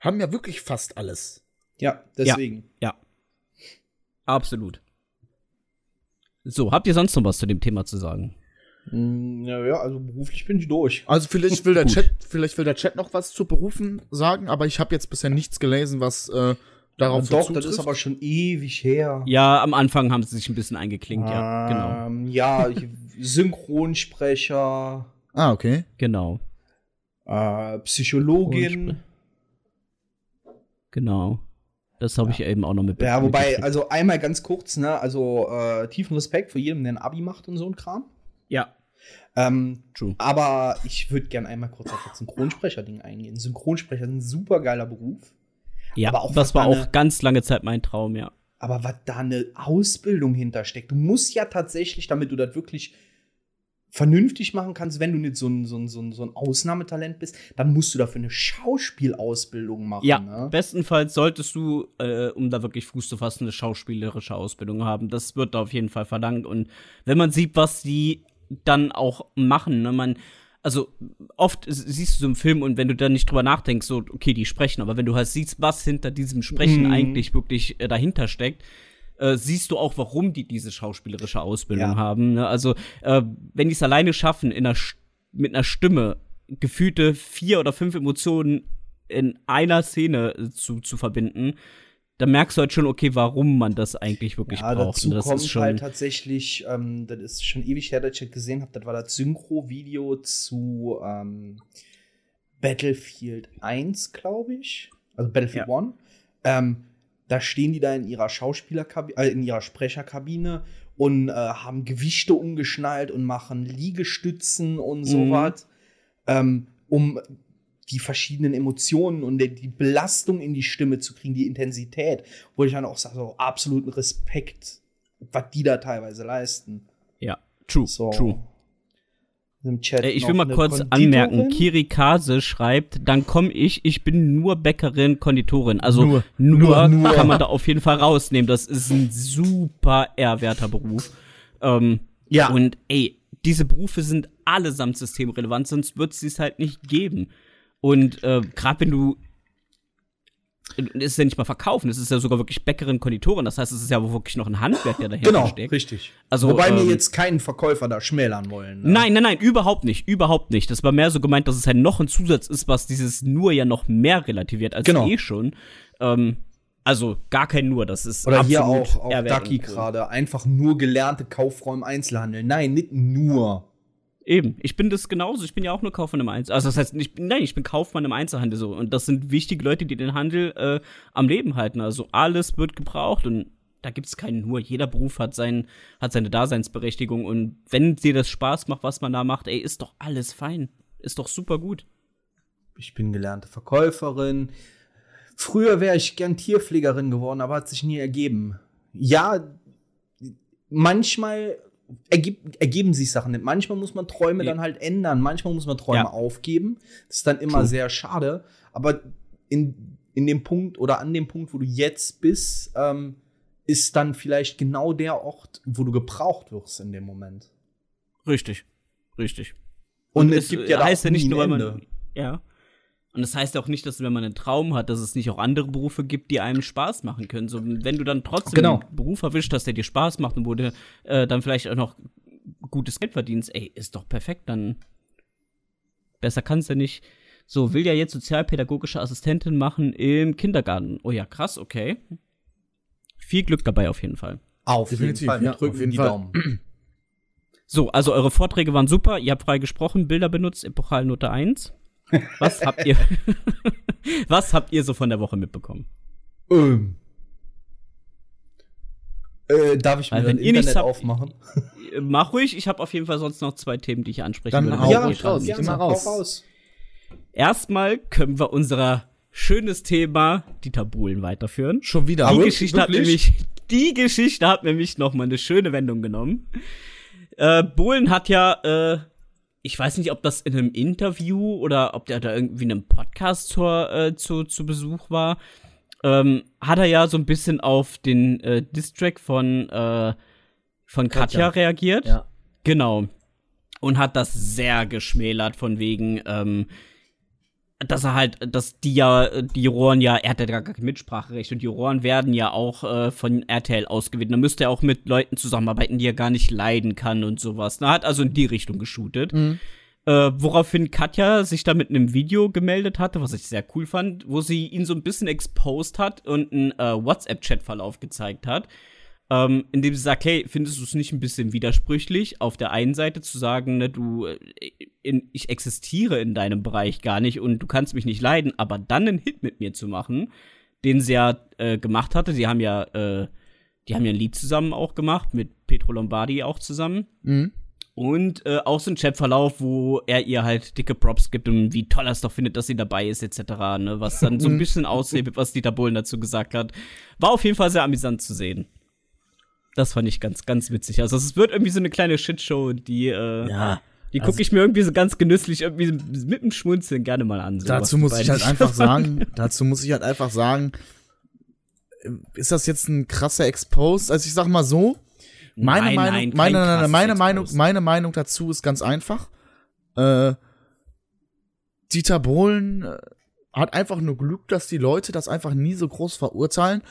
haben ja wirklich fast alles. ja, deswegen. Ja. Absolut. So, habt ihr sonst noch was zu dem Thema zu sagen? Mm, Ja, ja, also beruflich bin ich durch. Also vielleicht will der Gut. Chat, vielleicht will der Chat noch was zu Berufen sagen, aber ich habe jetzt bisher nichts gelesen, was äh, darauf Doch, zutrifft. das ist aber schon ewig her. Ja, am Anfang haben sie sich ein bisschen eingeklinkt, ja. Genau. Ähm, ja, ich- Synchronsprecher, Ah, okay. Genau. äh, Psychologin. Genau. Das habe ich eben auch noch mit Ja, wobei, also einmal ganz kurz, ne, also äh, tiefen Respekt für jedem, der ein Abi macht und so ein Kram. Ja, Ähm, true. aber ich würde gern einmal kurz auf das Synchronsprecher-Ding eingehen. Synchronsprecher ist ein super geiler Beruf. Ja, aber auch das war auch ganz lange Zeit mein Traum, ja. Aber was da eine Ausbildung hintersteckt, du musst ja tatsächlich, damit du das wirklich vernünftig machen kannst, wenn du nicht so ein, so ein, so ein, so ein Ausnahmetalent bist, dann musst du dafür eine Schauspielausbildung machen. Ja, ne? bestenfalls solltest du, äh, um da wirklich Fuß zu fassen, eine schauspielerische Ausbildung haben. Das wird da auf jeden Fall verlangt. Und wenn man sieht, was die dann auch machen, ne, man, also oft siehst du so einen Film und wenn du dann nicht drüber nachdenkst, so, okay, die sprechen, aber wenn du halt siehst, was hinter diesem Sprechen Mhm. eigentlich wirklich äh, dahinter steckt, äh, siehst du auch, warum die diese schauspielerische Ausbildung Ja. haben. Ne? Also, äh, wenn die es alleine schaffen, in einer mit einer Stimme gefühlte vier oder fünf Emotionen in einer Szene äh, zu, zu verbinden, dann merkst du halt schon, okay, warum man das eigentlich wirklich Ja, braucht. dazu Und das kommt ist schon. halt tatsächlich, ähm, das ist schon ewig her, dass ich das gesehen habe, das war das Synchro-Video zu ähm, Battlefield 1, glaube ich. Also Battlefield Ja. 1. Ähm, da stehen die da in ihrer Schauspielerkabine, äh, in ihrer Sprecherkabine und äh, haben Gewichte umgeschnallt und machen Liegestützen und Mhm. sowas, ähm, um die verschiedenen Emotionen und die, die Belastung in die Stimme zu kriegen, die Intensität, wo ich dann auch sage, so absoluten Respekt, was die da teilweise leisten. ja, true, So. true. Im Chat Äh, ich will mal kurz Konditorin. anmerken, Kirikase schreibt, dann komme ich, ich bin nur Bäckerin, Konditorin. Also nur, Nur. Nur, kann man da auf jeden Fall rausnehmen. Das ist ein super ehrwerter Beruf. Ähm, Ja. Und ey, diese Berufe sind allesamt systemrelevant, sonst wird es dies halt nicht geben. Und äh, gerade wenn du ist ja nicht mal verkaufen, es ist ja sogar wirklich Bäckerin, Konditorin. Das heißt, es ist ja wirklich noch ein Handwerk, der dahinter Genau, steckt. richtig. Also, Wobei wir ähm, jetzt keinen Verkäufer da schmälern wollen. ne? Nein, nein, nein, überhaupt nicht, überhaupt nicht. Das war mehr so gemeint, dass es halt noch ein Zusatz ist, was dieses nur ja noch mehr relativiert als Genau. eh schon. Ähm, also gar kein nur, das ist Oder hier auch auf Ehrwert Ducky gerade. Einfach nur gelernte Kauffrau im Einzelhandel. Nein, nicht nur. Eben, ich bin das genauso. Ich bin ja auch nur Kaufmann im Einzelhandel. Also das heißt, ich, nein, ich bin Kaufmann im Einzelhandel so. Und das sind wichtige Leute, die den Handel äh, am Leben halten. Also alles wird gebraucht und da gibt es keinen nur. Jeder Beruf hat, sein, hat seine Daseinsberechtigung. Und wenn dir das Spaß macht, was man da macht, ey, ist doch alles fein. Ist doch super gut. Ich bin gelernte Verkäuferin. Früher wäre ich gern Tierpflegerin geworden, aber hat sich nie ergeben. Ja, manchmal ergib, ergeben sich Sachen. Manchmal muss man Träume dann halt ändern. Manchmal muss man Träume ja. aufgeben. Das ist dann immer True. sehr schade. Aber in, in dem Punkt oder an dem Punkt, wo du jetzt bist, ähm, ist dann vielleicht genau der Ort, wo du gebraucht wirst in dem Moment. Richtig, richtig. Und, Und es gibt ja heißt ja nicht nur, weil man, ja. Und das heißt auch nicht, dass wenn man einen Traum hat, dass es nicht auch andere Berufe gibt, die einem Spaß machen können. So, wenn du dann trotzdem genau. einen Beruf erwischt hast, der dir Spaß macht und wo du äh, dann vielleicht auch noch gutes Geld verdienst, ey, ist doch perfekt, dann besser kannst du nicht. So, will ja jetzt sozialpädagogische Assistentin machen im Kindergarten. Oh ja, krass, okay viel Glück dabei auf jeden Fall. Auf Definitiv, jeden Fall. Ja, drücken jeden die Fall. Daumen. So, also eure Vorträge waren super. Ihr habt frei gesprochen, Bilder benutzt, Epochalnote 1. Was habt ihr, was habt ihr so von der Woche mitbekommen? Ähm. Äh, darf ich mir also, ein Internet habt, aufmachen? Mach ruhig, ich habe auf jeden Fall sonst noch zwei Themen, die ich ansprechen Dann würde. Hau ja, raus, ja, immer raus. raus. Erstmal können wir unserer schönes Thema, die Tabulen weiterführen. Schon wieder. Die Geschichte hat nämlich, die Geschichte hat nämlich noch mal eine schöne Wendung genommen. Äh, Bohlen hat ja, äh, ich weiß nicht, ob das in einem Interview oder ob der da irgendwie in einem Podcast zur, äh, zu, zu Besuch war, ähm, hat er ja so ein bisschen auf den äh, Distrack von, äh, von Katja, Katja reagiert. Ja. Genau. Und hat das sehr geschmälert von wegen, ähm, dass er halt, dass die ja, die Juroren ja, er hat ja gar kein Mitspracherecht und die Juroren werden ja auch äh, von RTL ausgewählt. Da müsste er auch mit Leuten zusammenarbeiten, die er gar nicht leiden kann und sowas. Er hat also in die Richtung geshootet. Mhm. Äh, woraufhin Katja sich da mit einem Video gemeldet hatte, was ich sehr cool fand, wo sie ihn so ein bisschen exposed hat und einen äh, WhatsApp-Chat-Verlauf gezeigt hat ähm, indem sie sagt, hey, findest du es nicht ein bisschen widersprüchlich, auf der einen Seite zu sagen, ne, du, äh, in, ich existiere in deinem Bereich gar nicht und du kannst mich nicht leiden, aber dann einen Hit mit mir zu machen, den sie ja äh, gemacht hatte. Sie haben ja, äh, die haben ja ein Lied zusammen auch gemacht, mit Petro Lombardi auch zusammen. Mhm. Und äh, auch so ein Chatverlauf, wo er ihr halt dicke Props gibt und wie toll er es doch findet, dass sie dabei ist, etc. Ne? Was dann so ein bisschen aussieht, was Dieter Bohlen dazu gesagt hat. War auf jeden Fall sehr amüsant zu sehen. Das fand ich ganz, ganz witzig. Also es wird irgendwie so eine kleine Shitshow, die, äh, ja, die gucke also, ich mir irgendwie so ganz genüsslich irgendwie mit dem Schmunzeln gerne mal an. So dazu muss ich halt einfach sagen, dazu muss ich halt einfach sagen, ist das jetzt ein krasser Expose? Also ich sag mal so, meine nein, Meinung, nein, meine, meine, meine Meinung, meine Meinung dazu ist ganz einfach. Äh, Dieter Bohlen äh, hat einfach nur Glück, dass die Leute das einfach nie so groß verurteilen,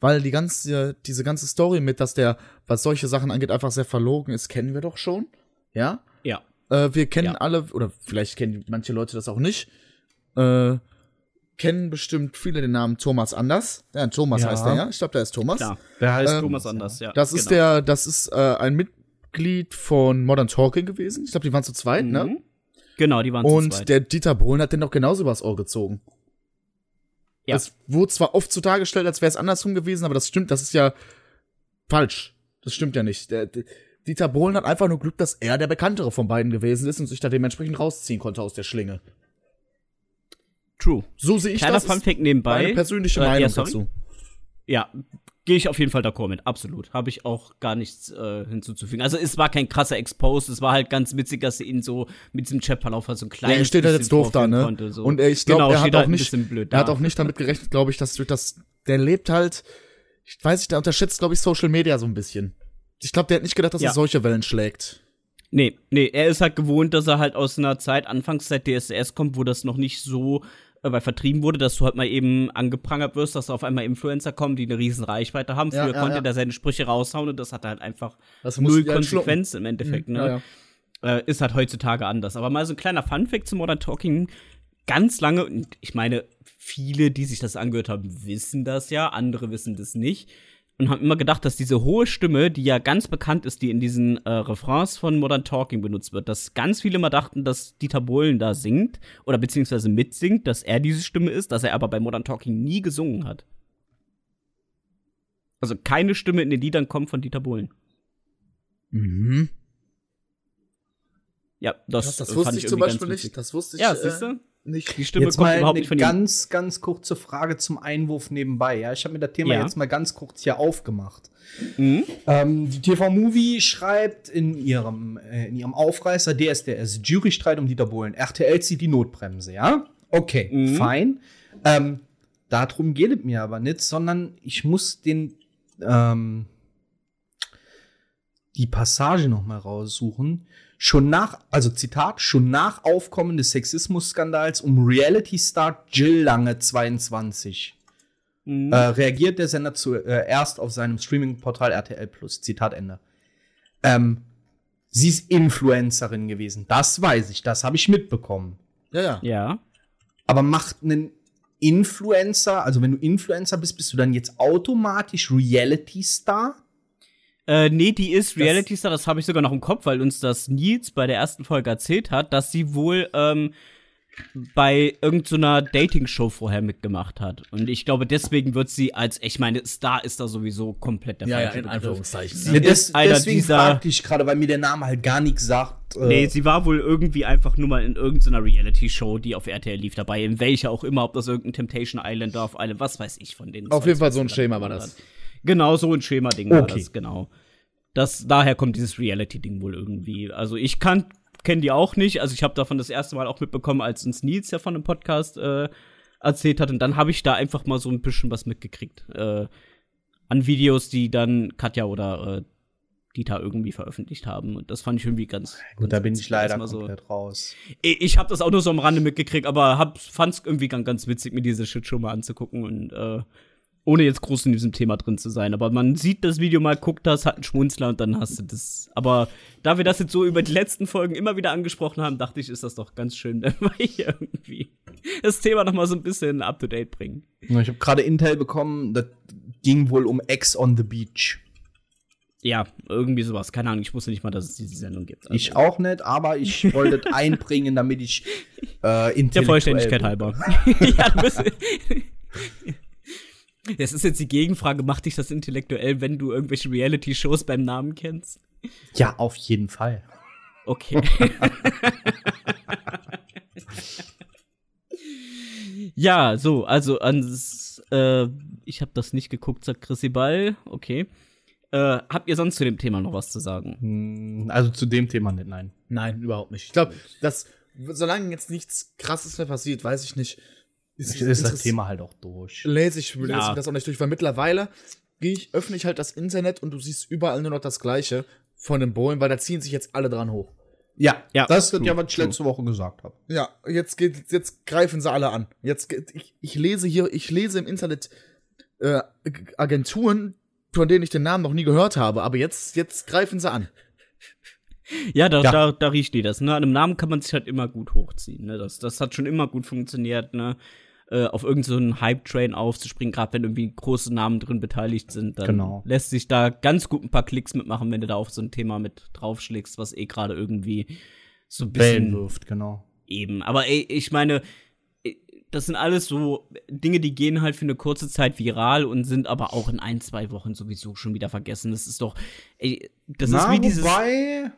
weil die ganze, diese ganze Story mit, dass der, was solche Sachen angeht, einfach sehr verlogen ist, kennen wir doch schon. Ja? Ja. Äh, wir kennen ja. alle, oder vielleicht kennen manche Leute das auch nicht, äh, kennen bestimmt viele den Namen Thomas Anders. Ja, Thomas ja. heißt der, ja? Ich glaube, der ist Thomas. Klar, der heißt ähm, Thomas Anders, ja. Das ist genau. der, das ist äh, ein Mitglied von Modern Talking gewesen. Ich glaube, die waren zu zweit, ne? mhm. ne? Genau, die waren Und zu zweit. der Dieter Bohlen hat den doch genauso übers Ohr gezogen. Ja. Das wurde zwar oft zutage gestellt, als wäre es andersrum gewesen, aber das stimmt, das ist ja falsch. Das stimmt ja nicht. Der, der, Dieter Bohlen hat einfach nur Glück, dass er der bekanntere von beiden gewesen ist und sich da dementsprechend rausziehen konnte aus der Schlinge. True. So sehe ich Kleiner das. Kleiner Funfact nebenbei. Meine persönliche äh, Meinung ja, dazu. Ja, gehe ich auf jeden Fall d'accord mit, absolut. Habe ich auch gar nichts äh, hinzuzufügen. Also es war kein krasser Expose, es war halt ganz witzig, dass sie ihn so mit diesem Chatverlauf halt so ein kleines ja, er steht halt jetzt doof da, ne? Konnte, so. Und ich glaube, genau, er hat halt auch nicht, blöd er hat auch nicht damit gerechnet, glaube ich, dass durch das, der lebt halt, ich weiß nicht, der unterschätzt, glaube ich, Social Media so ein bisschen. Ich glaube, der hat nicht gedacht, dass ja. er solche Wellen schlägt. Nee, nee, er ist halt gewohnt, dass er halt aus einer Zeit, Anfangszeit DSS kommt, wo das noch nicht so äh, weil vertrieben wurde, dass du halt mal eben angeprangert wirst, dass auf einmal Influencer kommen, die eine riesen Reichweite haben. Früher ja, konnte ja. er seine Sprüche raushauen und das hatte halt einfach das null Konsequenz im Endeffekt. Mhm, ne? Äh, ist halt heutzutage anders. Aber mal so ein kleiner Funfact zu Modern Talking. Ganz lange, und ich meine, viele, die sich das angehört haben, wissen das ja, andere wissen das nicht und haben immer gedacht, dass diese hohe Stimme, die ja ganz bekannt ist, die in diesen äh, Refrains von Modern Talking benutzt wird, dass ganz viele immer dachten, dass Dieter Bohlen da singt oder beziehungsweise mitsingt, dass er diese Stimme ist, dass er aber bei Modern Talking nie gesungen hat. Also keine Stimme in den Liedern kommt von Dieter Bohlen. Mhm. Ja, das, Das, das äh, wusste fand ich zum ganz Beispiel nicht. Das wusste ich Ja, äh, siehst du? nicht. Die Stimme Jetzt kommt mal überhaupt eine nicht von ihm. ganz, ganz kurze Frage zum Einwurf nebenbei. Ja, ich habe mir das Thema Ja. jetzt mal ganz kurz hier aufgemacht. Mhm. Ähm, die TV-Movie schreibt in ihrem, äh, in ihrem Aufreißer DSDS Jurystreit um Dieter Bohlen. RTL zieht die Notbremse, ja? Okay, Mhm. fein. Ähm, darum geht es mir aber nicht, sondern ich muss den ähm, die Passage noch mal raussuchen. Schon nach, also Zitat, schon nach Aufkommen des Sexismus-Skandals um Reality-Star Jill Lange 22 Mhm. äh, reagiert der Sender zuerst auf seinem Streaming-Portal RTL Plus. Zitat Ende. Ähm, sie ist Influencerin gewesen. Das weiß ich, das habe ich mitbekommen. Ja, ja. ja. Aber macht einen Influencer, also wenn du Influencer bist, bist du dann jetzt automatisch Reality-Star? Äh, nee, die ist Reality Star, das habe ich sogar noch im Kopf, weil uns das Nils bei der ersten Folge erzählt hat, dass sie wohl ähm, bei irgendeiner Dating-Show vorher mitgemacht hat. Und ich glaube, deswegen wird sie als, ich meine, Star ist da sowieso komplett der Ja, ja, falsche in Begriff. Anführungszeichen. Sie Ja, ist einer deswegen dieser- fragte ich gerade, weil mir der Name halt gar nichts sagt. Äh, Nee, sie war wohl irgendwie einfach nur mal in irgendeiner Reality-Show, die auf RTL lief, dabei, in welcher auch immer, ob das irgendein Temptation Island, Dorf Island, was weiß ich von denen. Auf jeden Fall so ein Schema war das. Genau, so ein Schema-Ding war Okay. das, genau. Das, daher kommt dieses Reality-Ding wohl irgendwie. Also ich kann, kenne die auch nicht. Also ich habe davon das erste Mal auch mitbekommen, als uns Nils ja von einem Podcast äh, erzählt hat. Und dann habe ich da einfach mal so ein bisschen was mitgekriegt. Äh, an Videos, die dann Katja oder äh, Dieter irgendwie veröffentlicht haben. Und das fand ich irgendwie ganz. Gut, da bin ganz ich leider erstmal so. komplett raus. Ich, ich habe das auch nur so am Rande mitgekriegt, aber hab, fand's irgendwie ganz, ganz witzig, mir diese Shitshow mal anzugucken und äh, ohne jetzt groß in diesem Thema drin zu sein. Aber man sieht das Video mal, guckt das, hat einen Schmunzler und dann hast du das. Aber da wir das jetzt so über die letzten Folgen immer wieder angesprochen haben, dachte ich, ist das doch ganz schön, wenn wir hier irgendwie das Thema noch mal so ein bisschen up to date bringen. Ich habe gerade Intel bekommen, das ging wohl um Ex on the Beach. Ja, irgendwie sowas. Keine Ahnung, ich wusste nicht mal, dass es diese Sendung gibt. Also, Ich auch nicht, aber ich wollte das einbringen, damit ich äh, Der Vollständigkeit bin. halber. ja, du bist. Das ist jetzt die Gegenfrage, macht dich das intellektuell, wenn du irgendwelche Reality-Shows beim Namen kennst? Ja, auf jeden Fall. Okay. ja, so, also ans, äh, ich habe das nicht geguckt, sagt Chrissy Ball. Okay. Äh, habt ihr sonst zu dem Thema noch was zu sagen? Hm, Also zu dem Thema nicht, nein. Nein, überhaupt nicht. Ich glaube, dass, solange jetzt nichts krasses mehr passiert, weiß ich nicht. Ist, ist das Thema halt auch durch. Lese ich, lese Ja. ich das auch nicht durch, weil mittlerweile gehe ich, öffne ich halt das Internet und du siehst überall nur noch das Gleiche von den Bohlen, weil da ziehen sich jetzt alle dran hoch. Ja, Ja, das ist ja, was ich letzte Woche gesagt habe. Ja, jetzt geht, jetzt greifen sie alle an. Jetzt, geht- ich, ich lese hier, ich lese im Internet äh, Agenturen, von denen ich den Namen noch nie gehört habe, aber jetzt, jetzt greifen sie an. Ja, da, Ja. Da, da riecht die das. Ne? An einem Namen kann man sich halt immer gut hochziehen. Ne? Das, das hat schon immer gut funktioniert, ne? Äh, auf irgendeinen so Hype-Train aufzuspringen, gerade wenn irgendwie große Namen drin beteiligt sind, dann Genau. lässt sich da ganz gut ein paar Klicks mitmachen, wenn du da auf so ein Thema mit draufschlägst, was eh gerade irgendwie so ein Wellen bisschen wirft, genau. eben. Aber ey, ich meine, äh, das sind alles so Dinge, die gehen halt für eine kurze Zeit viral und sind aber auch in ein, zwei Wochen sowieso schon wieder vergessen. Das ist doch, ey, das ist wie dieses. Wobei,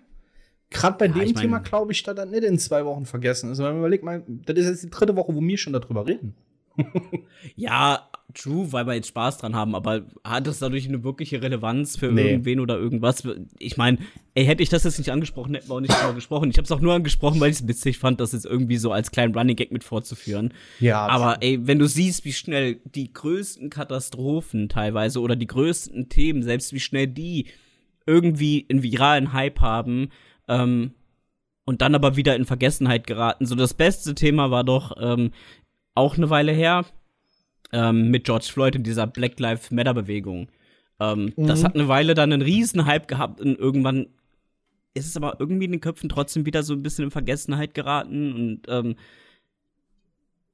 gerade bei dem ich mein- Thema glaube ich, dass das nicht in zwei Wochen vergessen ist. Wenn man überlegt mal, das ist jetzt die dritte Woche, wo wir schon darüber reden. Ja, true, weil wir jetzt Spaß dran haben, aber hat das dadurch eine wirkliche Relevanz für Nee. irgendwen oder irgendwas? Ich meine, ey, hätte ich das jetzt nicht angesprochen, hätten wir auch nicht drüber gesprochen. Ich habe es auch nur angesprochen, weil ich es witzig fand, das jetzt irgendwie so als kleinen Running Gag mit vorzuführen. Ja, Aber ey, wenn du siehst, wie schnell die größten Katastrophen teilweise oder die größten Themen, selbst wie schnell die irgendwie einen viralen Hype haben, ähm, und dann aber wieder in Vergessenheit geraten. So das beste Thema war doch ähm, auch eine Weile her ähm, mit George Floyd in dieser Black Lives Matter Bewegung. Ähm, Das Mhm. hat eine Weile dann einen riesen Hype gehabt und irgendwann ist es aber irgendwie in den Köpfen trotzdem wieder so ein bisschen in Vergessenheit geraten und ähm,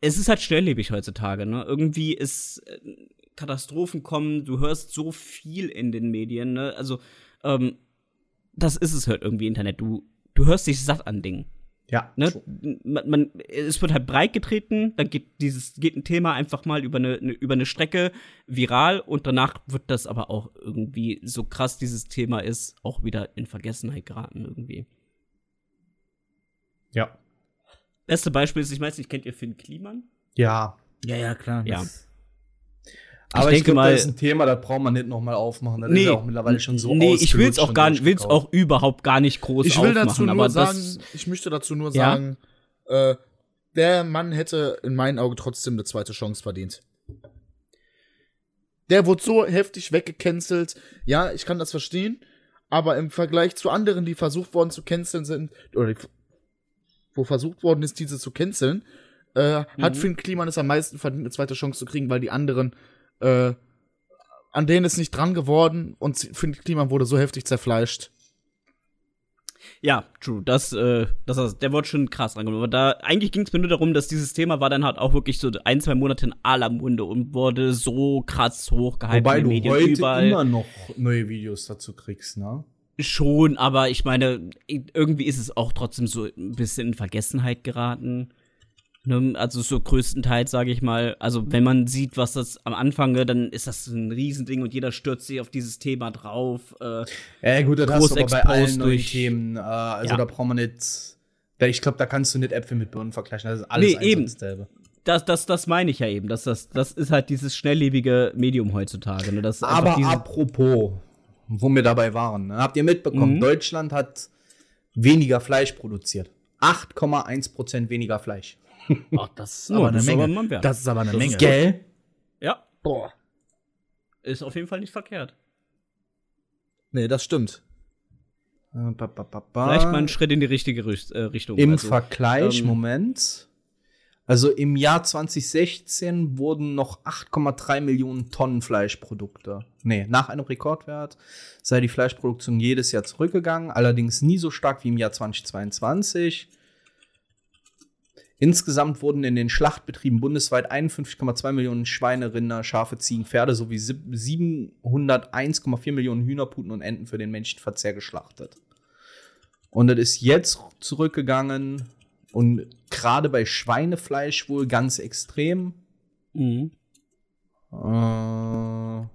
es ist halt schnelllebig heutzutage, ne? Irgendwie ist äh, Katastrophen kommen, du hörst so viel in den Medien, ne? Also, ähm, das ist es halt irgendwie Internet. Du, du hörst dich satt an Dingen. Ja. Ne? Man, man, es wird halt breit getreten, dann geht dieses geht ein Thema einfach mal über eine, eine über eine Strecke viral und danach wird das aber auch irgendwie so krass dieses Thema ist auch wieder in Vergessenheit geraten irgendwie. Ja. Beste Beispiel ist, ich weiß nicht, kennt ihr Finn Kliman? Ja. Ja, ja, klar. Ja. Aber Ich ich, denke glaube, mal- das ist ein Thema, das braucht man nicht nochmal aufmachen. Das ist ja auch mittlerweile schon so Nee, ich will's ausgelutscht auch gar nicht, will's durchgekaut. auch überhaupt gar nicht groß Ich will aufmachen, dazu nur aber sagen, das ich möchte dazu nur Ja? sagen, äh, der Mann hätte in meinen Augen trotzdem eine zweite Chance verdient. Der wurde so heftig weggecancelt. Ja, ich kann das verstehen. Aber im Vergleich zu anderen, die versucht worden zu canceln sind, oder die, wo versucht worden ist, diese zu canceln, äh, hat Mhm. Finn Kliman es am meisten verdient, eine zweite Chance zu kriegen, weil die anderen, äh, an denen ist nicht dran geworden und Finn Kliman wurde so heftig zerfleischt. Ja, true. Das, äh, das, der wurde schon krass rangenommen. Aber da, eigentlich ging es mir nur darum, dass dieses Thema war dann halt auch wirklich so ein, zwei Monate in aller Munde und wurde so krass hochgehypt Wobei in du den Medien heute überall. immer noch neue Videos dazu kriegst, ne? Schon, aber ich meine, irgendwie ist es auch trotzdem so ein bisschen in Vergessenheit geraten. Ne? Also so größtenteils, sage ich mal. Also wenn man sieht, was das am Anfang, ne, dann ist das ein Riesending und jeder stürzt sich auf dieses Thema drauf. Äh, Ja, gut, das hast du aber bei allen durch- Themen. Äh, also Ja. da braucht man nicht. Ich glaube, da kannst du nicht Äpfel mit Birnen vergleichen. Das ist alles Nee, eben. dasselbe. das, das, das meine ich ja eben. Das, das, das ist halt dieses schnelllebige Medium heutzutage. Ne? Aber apropos, wo wir dabei waren, ne? habt ihr mitbekommen, Mhm. Deutschland hat weniger Fleisch produziert. 8,1% weniger Fleisch. Oh, das ist Ja, aber eine das ist aber Menge. mal wert. Das ist aber eine Das ist Menge. Gell? Ja, Boah. ist auf jeden Fall nicht verkehrt. Nee, das stimmt. Äh, ba, ba, ba, ba. Vielleicht mal einen Schritt in die richtige Richt- äh, Richtung. Im Also, Vergleich, ähm, Moment. Also im Jahr 2016 wurden noch 8,3 Millionen Tonnen Fleischprodukte. Nee, nach einem Rekordwert sei die Fleischproduktion jedes Jahr zurückgegangen, allerdings nie so stark wie im Jahr 2022. Insgesamt wurden in den Schlachtbetrieben bundesweit 51,2 Millionen Schweine, Rinder, Schafe, Ziegen, Pferde sowie sieb- 701,4 Millionen Hühnerputen und Enten für den Menschenverzehr geschlachtet. Und das ist jetzt zurückgegangen und gerade bei Schweinefleisch wohl ganz extrem. Mhm. Äh,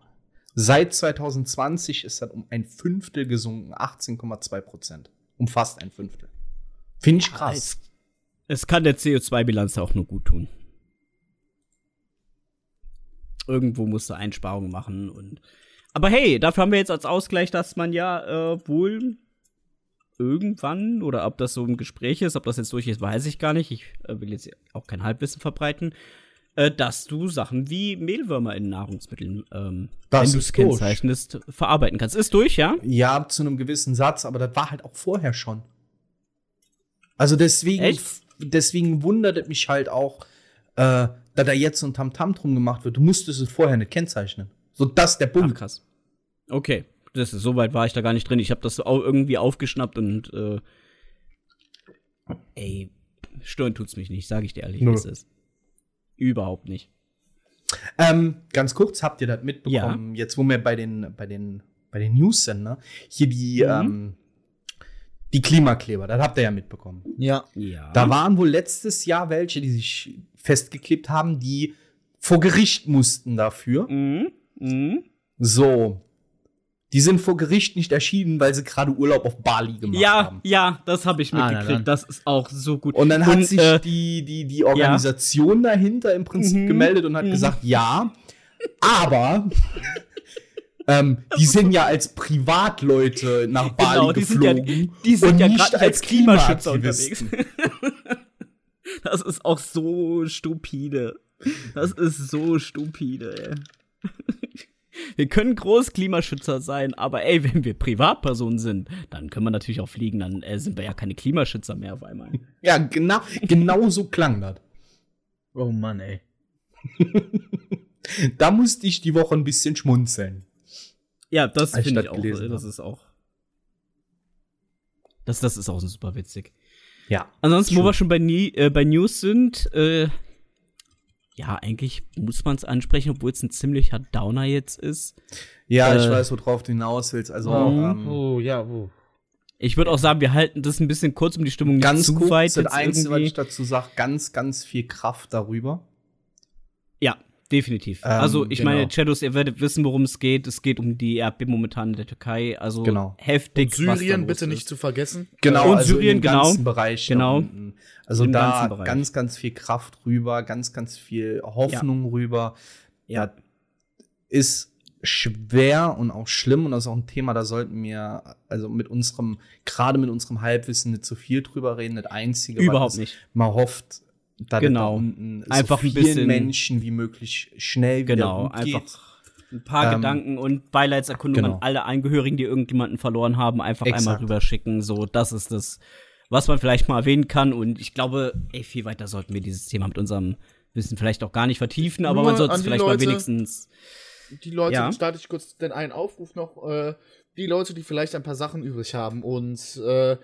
seit 2020 ist das um ein Fünftel gesunken, 18,2 Prozent. Um fast ein Fünftel. Finde ich krass. Es, kann der CO2-Bilanz auch nur gut tun. Irgendwo musst du Einsparungen machen und. Aber hey, dafür haben wir jetzt als Ausgleich, dass man ja äh, wohl irgendwann oder ob das so im Gespräch ist, ob das jetzt durch ist, weiß ich gar nicht. Ich äh, will jetzt auch kein Halbwissen verbreiten. Äh, dass du Sachen wie Mehlwürmer in Nahrungsmitteln, ähm, Das wenn du es durch. kennzeichnest, verarbeiten kannst. Ist durch, ja? Ja, zu einem gewissen Satz, aber das war halt auch vorher schon. Also deswegen, Echt? Deswegen wundert es mich halt auch, äh, da da jetzt so ein Tamtam drum gemacht wird. Du musstest es vorher nicht kennzeichnen. So, das ist der Ach, Punkt. krass. Okay, das ist, so weit war ich da gar nicht drin. Ich habe das au irgendwie aufgeschnappt und äh, ey, stören tut's mich nicht, sage ich dir ehrlich, wie es ist. Überhaupt nicht. Ähm, ganz kurz, habt ihr das mitbekommen? Jetzt, wo wir bei den, bei den, bei den News sind, ne? Hier die, Mhm. ähm, die Klimakleber, das habt ihr ja mitbekommen. Ja. Ja. Da waren wohl letztes Jahr welche, die sich festgeklebt haben, die vor Gericht mussten dafür. Mhm. Mhm. So. Die sind vor Gericht nicht erschienen, weil sie gerade Urlaub auf Bali gemacht Ja, haben. ja, das habe ich Ah, na mitgekriegt. das ist auch so gut. Und dann hat sich äh, die, die, die Organisation dahinter im Prinzip Mhm. gemeldet und hat Mhm. gesagt, ja, aber ähm, die sind ja als Privatleute nach Bali Genau, die sind ja, geflogen. die sind und ja nicht gerade als als Klimaschützer unterwegs. Das ist auch so stupide. Das ist so stupide, ey. Wir können Großklimaschützer sein, aber ey, wenn wir Privatpersonen sind, dann können wir natürlich auch fliegen, dann äh, sind wir ja keine Klimaschützer mehr auf einmal. Ja, genau, genau so klang das. Oh Mann, ey. Da musste ich die Woche ein bisschen schmunzeln. Ja, das ich finde das ich auch, das ist auch. Das, das ist auch super witzig. Ja. Ansonsten, wo wir schon bei, äh, bei News sind, äh, ja, eigentlich muss man es ansprechen, obwohl es ein ziemlicher Downer jetzt ist. Ja, ich Äh, weiß, worauf du hinaus willst. Also, Oh, ähm, oh ja, oh. Ich würde auch sagen, wir halten das ein bisschen kurz, um die Stimmung nicht Ganz zu kurz, weit das jetzt Einzige, was ich dazu sage, ganz, ganz viel Kraft darüber. Ja, definitiv. Ähm, also, ich genau. meine, Shadows, ihr werdet wissen, worum es geht. Es geht um die RP momentan in der Türkei. Also Genau. heftig. da Syrien bitte ist. nicht zu vergessen. Genau, Und also Syrien, in den ganzen genau. Bereich Genau. unten. Also Im da ganz, ganz viel Kraft rüber, ganz, ganz viel Hoffnung rüber. Ja. Das ist schwer und auch schlimm und das ist auch ein Thema, da sollten wir also mit unserem, gerade mit unserem Halbwissen nicht zu viel drüber reden. Das Einzige, Überhaupt was nicht. man hofft, dass Genau. da unten Einfach so ein vielen bisschen- Menschen wie möglich schnell wieder Genau, gut einfach geht. ein paar Ähm, Gedanken und Beileidserkundungen genau. an alle Angehörigen, die irgendjemanden verloren haben, einfach einmal Exakt. rüberschicken. So, das ist das, was man vielleicht mal erwähnen kann. Und ich glaube, ey, viel weiter sollten wir dieses Thema mit unserem Wissen vielleicht auch gar nicht vertiefen, aber Nur man sollte es vielleicht mal Leute, wenigstens. Die Leute, Ja. dann starte ich kurz den einen Aufruf noch. Äh, die Leute, die vielleicht ein paar Sachen übrig haben und äh,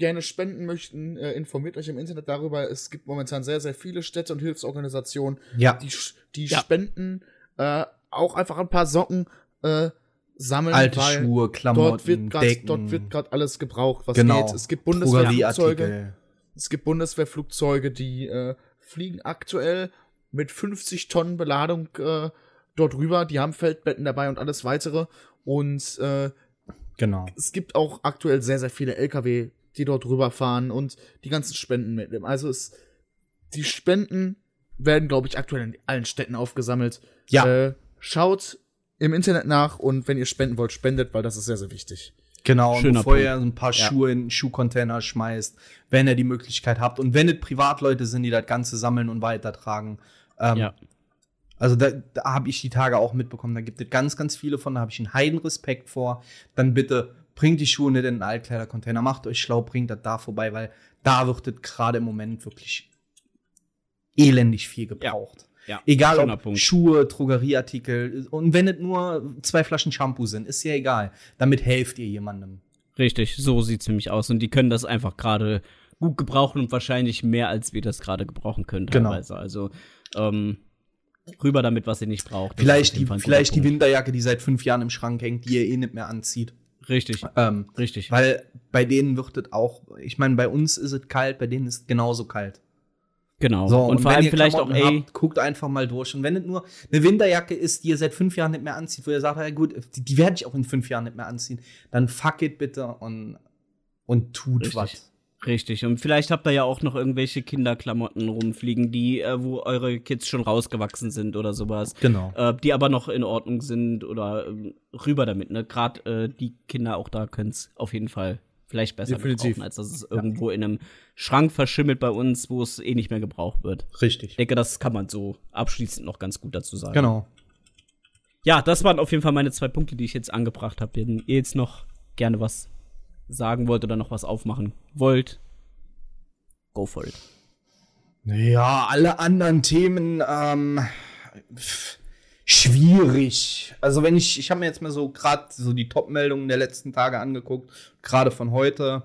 gerne spenden möchten, äh, informiert euch im Internet darüber. Es gibt momentan sehr, sehr viele Städte und Hilfsorganisationen, Ja, die, die Ja. spenden äh, auch einfach ein paar Socken äh, sammeln. alte weil Schuhe, Klamotten, Dort wird grad- Decken, dort wird gerade alles gebraucht, was genau, geht. Es gibt Bundeswehrflugzeuge. Es gibt Bundeswehrflugzeuge, die äh, fliegen aktuell mit 50 Tonnen Beladung äh, dort rüber. Die haben Feldbetten dabei und alles weitere. Und äh, Genau. es gibt auch aktuell sehr, sehr viele LKW, die dort rüberfahren und die ganzen Spenden mitnehmen. Also es, die Spenden werden, glaube ich, aktuell in allen Städten aufgesammelt. Ja. Äh, schaut im Internet nach und wenn ihr spenden wollt, spendet, weil das ist sehr, sehr wichtig. Genau, und Schöner bevor Punkt. ihr ein paar Ja. Schuhe in einen Schuhcontainer schmeißt, wenn ihr die Möglichkeit habt und wenn es Privatleute sind, die das Ganze sammeln und weitertragen. Ähm, Ja. Also da, da habe ich die Tage auch mitbekommen, da gibt es ganz, ganz viele von, da habe ich einen Heidenrespekt vor. Dann bitte bringt die Schuhe nicht in einen Altkleidercontainer, macht euch schlau, bringt das da vorbei, weil da wird es gerade im Moment wirklich elendig viel gebraucht. Ja, Egal schöner ob Punkt. Schuhe, Drogerieartikel und wenn es nur zwei Flaschen Shampoo sind, ist ja egal. Damit helft ihr jemandem. Richtig, so sieht's nämlich aus. Und die können das einfach gerade gut gebrauchen und wahrscheinlich mehr, als wir das gerade gebrauchen können Genau. teilweise. Also ähm, rüber damit, was ihr nicht braucht. Das Vielleicht die, vielleicht die. Winterjacke, die seit fünf Jahren im Schrank hängt, die ihr eh nicht mehr anzieht. Richtig, Ähm, richtig. weil bei denen wird es auch, ich meine, bei uns ist es kalt, bei denen ist es genauso kalt. Genau. So, und, vor wenn allem vielleicht auch, Klamotten ey, habt, guckt einfach mal durch. Und wenn es nur eine Winterjacke ist, die ihr seit fünf Jahren nicht mehr anzieht, wo ihr sagt, ja gut, die, die werde ich auch in fünf Jahren nicht mehr anziehen, dann fuck it bitte und, und tut was. Richtig. Und vielleicht habt ihr ja auch noch irgendwelche Kinderklamotten rumfliegen, die, äh, wo eure Kids schon rausgewachsen sind oder sowas. Genau. Äh, die aber noch in Ordnung sind oder ähm, rüber damit, ne? Gerade äh, die Kinder auch da können es auf jeden Fall vielleicht besser Definitiv. gebrauchen, als dass es irgendwo in einem Schrank verschimmelt bei uns, wo es eh nicht mehr gebraucht wird. Richtig. Ich denke, das kann man so abschließend noch ganz gut dazu sagen. Genau. Ja, das waren auf jeden Fall meine zwei Punkte, die ich jetzt angebracht habe. Wenn ihr jetzt noch gerne was sagen wollt oder noch was aufmachen wollt, go for it. Ja, alle anderen Themen ähm, pff, schwierig. Also wenn ich, ich habe mir jetzt mal so gerade so die Top-Meldungen der letzten Tage angeguckt, gerade von heute.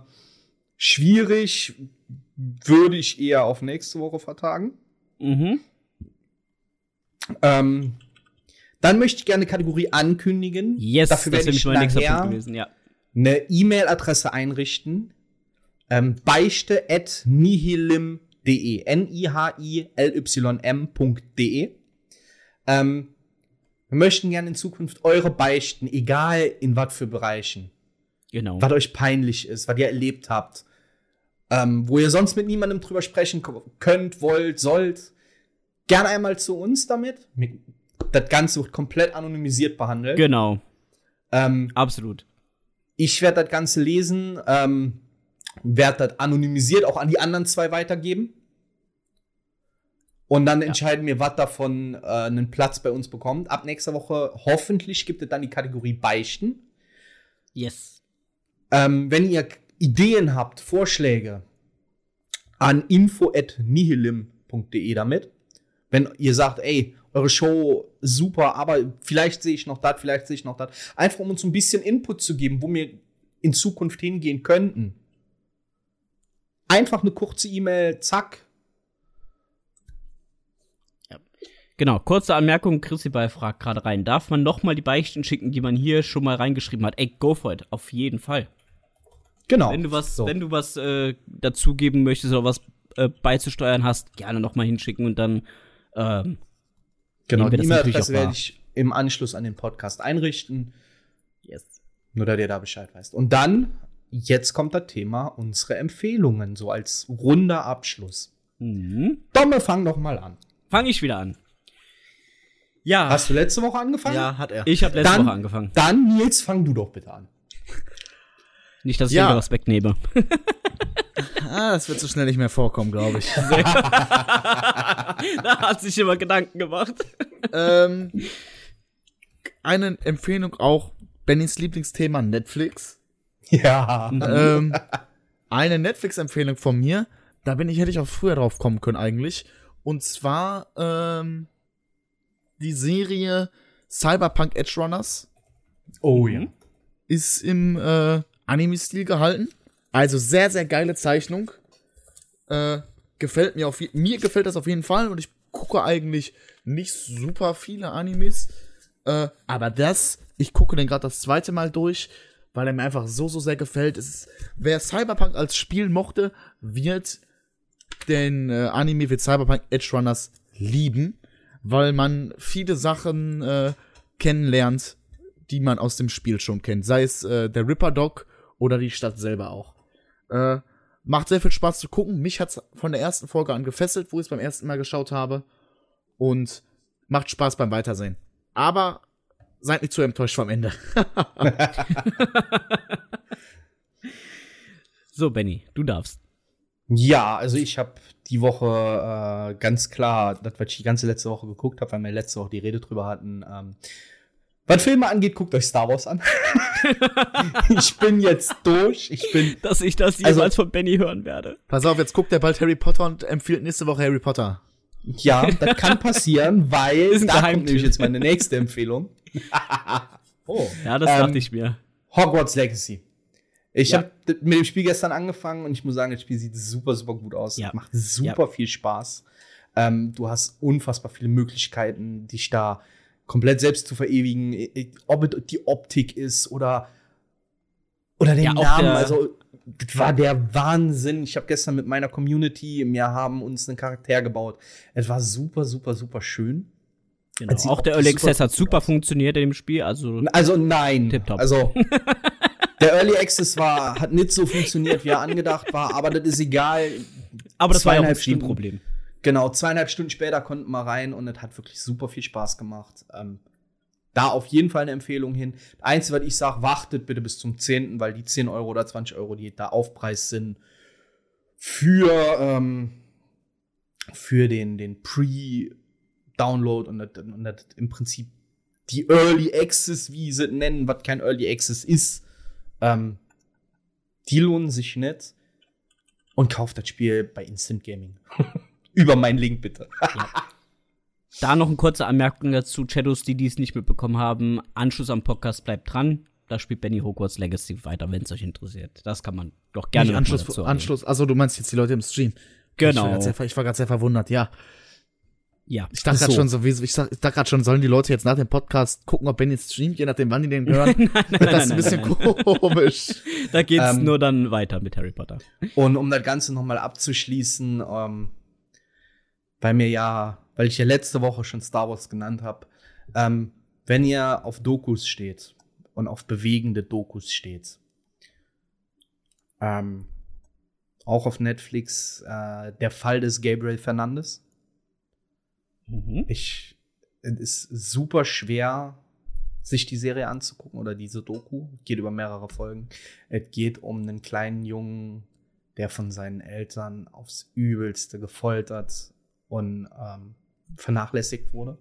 Schwierig würde ich eher auf nächste Woche vertagen. Mhm. Ähm, dann möchte ich gerne eine Kategorie ankündigen. Yes, Dafür das wäre ich nämlich mein nächster Punkt gewesen, ja. Eine E-Mail-Adresse einrichten. Ähm, beichte at nihilim.de. N-I-H-I-L-Y-M.de. Ähm, wir möchten gerne in Zukunft eure Beichten, egal in was für Bereichen, Genau. was euch peinlich ist, was ihr erlebt habt, ähm, wo ihr sonst mit niemandem drüber sprechen könnt, wollt, sollt, gerne einmal zu uns damit. Mit- Das Ganze wird komplett anonymisiert behandelt. Genau, Ähm, absolut. Ich werde das Ganze lesen, ähm, werde das anonymisiert auch an die anderen zwei weitergeben. Und dann entscheiden wir, was davon äh, einen Platz bei uns bekommt. Ab nächster Woche hoffentlich gibt es dann die Kategorie Beichten. Yes. Ähm, wenn ihr Ideen habt, Vorschläge, an info.nihilim.de damit. Wenn ihr sagt, ey, eure Show super, aber vielleicht sehe ich noch das, vielleicht sehe ich noch das. Einfach um uns ein bisschen Input zu geben, wo wir in Zukunft hingehen könnten. Einfach eine kurze E-Mail, zack. Genau, kurze Anmerkung, Chrissy Ball fragt gerade rein. Darf man noch mal die Beichten schicken, die man hier schon mal reingeschrieben hat? Ey, go for it, auf jeden Fall. Genau. Wenn du was, So. wenn du was äh, dazugeben möchtest oder was äh, beizusteuern hast, gerne noch mal hinschicken und dann ähm, Genau, die E-Mail-Adresse werde ich im Anschluss an den Podcast einrichten, yes. nur dass ihr da Bescheid weißt. Und dann, jetzt kommt das Thema unsere Empfehlungen, so als runder Abschluss. Mhm. Domme, fang doch mal an. Fange ich wieder an. Ja, Hast du letzte Woche angefangen? Ja, hat er. ich habe letzte Dann- Woche angefangen. Dann, Nils, fang du doch bitte an. Nicht, dass ich Ja. dir was wegnehme. Ah, das wird so schnell nicht mehr vorkommen, glaube ich. da hat sich immer Gedanken gemacht. ähm, eine Empfehlung auch, Bennys Lieblingsthema Netflix. Ja. ähm, eine Netflix-Empfehlung von mir, da bin ich, hätte ich auch früher drauf kommen können eigentlich. Und zwar ähm, die Serie Cyberpunk Edge Runners Oh ja. ist im äh, Anime-Stil gehalten. Also sehr, sehr geile Zeichnung. Äh, gefällt mir auf mir gefällt das auf jeden Fall und ich gucke eigentlich nicht super viele Animes. Äh, aber das, ich gucke den gerade das zweite Mal durch, weil er mir einfach so, so sehr gefällt. Ist, wer Cyberpunk als Spiel mochte, wird den äh, Anime wie Cyberpunk Edge Runners lieben, weil man viele Sachen äh, kennenlernt, die man aus dem Spiel schon kennt. Sei es äh, der Ripper Dog oder die Stadt selber auch. Äh, macht sehr viel Spaß zu gucken. Mich hat's von der ersten Folge an gefesselt, wo ich es beim ersten Mal geschaut habe. Und macht Spaß beim Weitersehen. Aber seid nicht zu enttäuscht vom Ende. So, Benny, du darfst. Ja, also ich habe die Woche äh, ganz klar, das, was ich die ganze letzte Woche geguckt habe, weil wir letzte Woche die Rede drüber hatten. Ähm, was Filme angeht, guckt euch Star Wars an. ich bin jetzt durch. Ich bin. Dass ich das Also- jemals von Benny hören werde. Pass auf, jetzt guckt er bald Harry Potter und empfiehlt nächste Woche Harry Potter. Ja, das kann passieren, weil Ist ein da kommt nämlich jetzt meine nächste Empfehlung. oh. Ja, das Ähm, dachte ich mir. Hogwarts Legacy. Ich Ja. habe mit dem Spiel gestern angefangen und ich muss sagen, das Spiel sieht super, super gut aus. Ja. Macht super viel Spaß. Ähm, du hast unfassbar viele Möglichkeiten, dich da komplett selbst zu verewigen. Ob es die Optik ist oder, oder den Ja, Namen. Also, das war der Wahnsinn. Ich habe gestern mit meiner Community, wir haben uns einen Charakter gebaut. Es war super, super, super schön. Genau. Auch der Early Access hat super aus. funktioniert in dem Spiel. Also, Also nein. Tipptopp. Also der Early Access war, hat nicht so funktioniert, wie er angedacht war, aber das ist egal. aber das war ja auch ein. Steam-Problem. Genau, zweieinhalb Stunden später konnten wir rein und es hat wirklich super viel Spaß gemacht. Ähm, da auf jeden Fall eine Empfehlung hin. Einzige, was ich sage, wartet bitte bis zum 10., weil die 10 Euro oder 20 Euro, die da Aufpreis sind, für, ähm, für den, den Pre-Download und, das- und das im Prinzip die Early Access, wie sie nennen, was kein Early Access ist, ähm, die lohnen sich nicht. Und kauft das Spiel bei Instant Gaming. Über meinen Link bitte. Da noch eine kurze Anmerkung dazu. Shadows, die dies nicht mitbekommen haben, Anschluss am Podcast bleibt dran. Da spielt Benny Hogwarts Legacy weiter, wenn es euch interessiert. Das kann man doch gerne Nicht Anschluss, dazu. Anschluss. Also du meinst jetzt die Leute im Stream. Genau. Ich war gerade sehr verwundert, ja. Ja. Ich dachte gerade So. schon so, wie, ich dachte gerade schon, sollen die Leute jetzt nach dem Podcast gucken, ob Benny streamt, je nachdem, wann die den hören. das ist ein bisschen komisch. Da geht's Ähm, nur dann weiter mit Harry Potter. Und um das Ganze nochmal abzuschließen, ähm, weil mir ja, weil ich ja letzte Woche schon Star Wars genannt habe, ähm, wenn ihr auf Dokus steht und auf bewegende Dokus steht, ähm, auch auf Netflix, äh, der Fall des Gabriel Fernandes. Mhm. Ich, es ist super schwer, sich die Serie anzugucken oder diese Doku. Geht über mehrere Folgen. Es geht um einen kleinen Jungen, der von seinen Eltern aufs Übelste gefoltert und ähm, vernachlässigt wurde.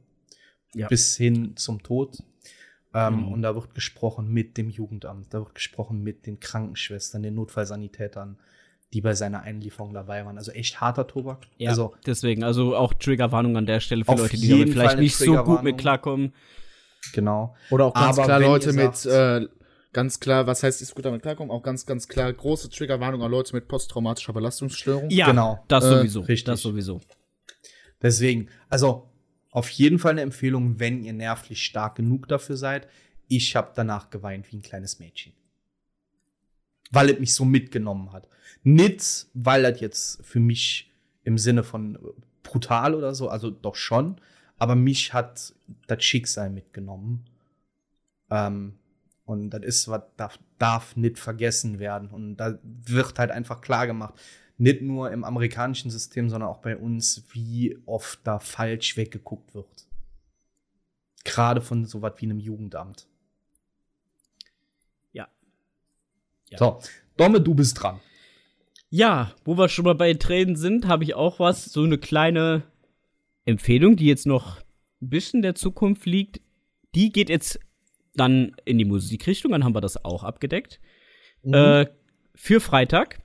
Ja. Bis hin zum Tod. Ähm, Genau. Und da wird gesprochen mit dem Jugendamt, da wird gesprochen mit den Krankenschwestern, den Notfallsanitätern, die bei seiner Einlieferung dabei waren. Also echt harter Tobak. Ja, Also deswegen, also auch Triggerwarnung an der Stelle für Leute, die damit vielleicht nicht so gut mit klarkommen. genau. Oder auch ganz Aber klar Leute ihr mit, sagt- äh, ganz klar, was heißt, ist gut damit klarkommen? Auch ganz, ganz klar große Triggerwarnung an Leute mit posttraumatischer Belastungsstörung. Ja, Genau. das Äh, sowieso. richtig. Das sowieso. Deswegen, also auf jeden Fall eine Empfehlung, wenn ihr nervlich stark genug dafür seid. Ich habe danach geweint wie ein kleines Mädchen. weil es mich so mitgenommen hat. Nicht, weil das jetzt für mich im Sinne von brutal oder so, also doch schon, aber mich hat das Schicksal mitgenommen. Ähm, und das ist was darf, darf nicht vergessen werden. Und da wird halt einfach klar gemacht, nicht nur im amerikanischen System, sondern auch bei uns, wie oft da falsch weggeguckt wird. Gerade von so was wie einem Jugendamt. Ja. ja. So, Domme, du bist dran. Ja, wo wir schon mal bei Tränen sind, habe ich auch was, so eine kleine Empfehlung, die jetzt noch ein bisschen der Zukunft liegt. Die geht jetzt dann in die Musikrichtung, dann haben wir das auch abgedeckt. Mhm. Äh, für Freitag.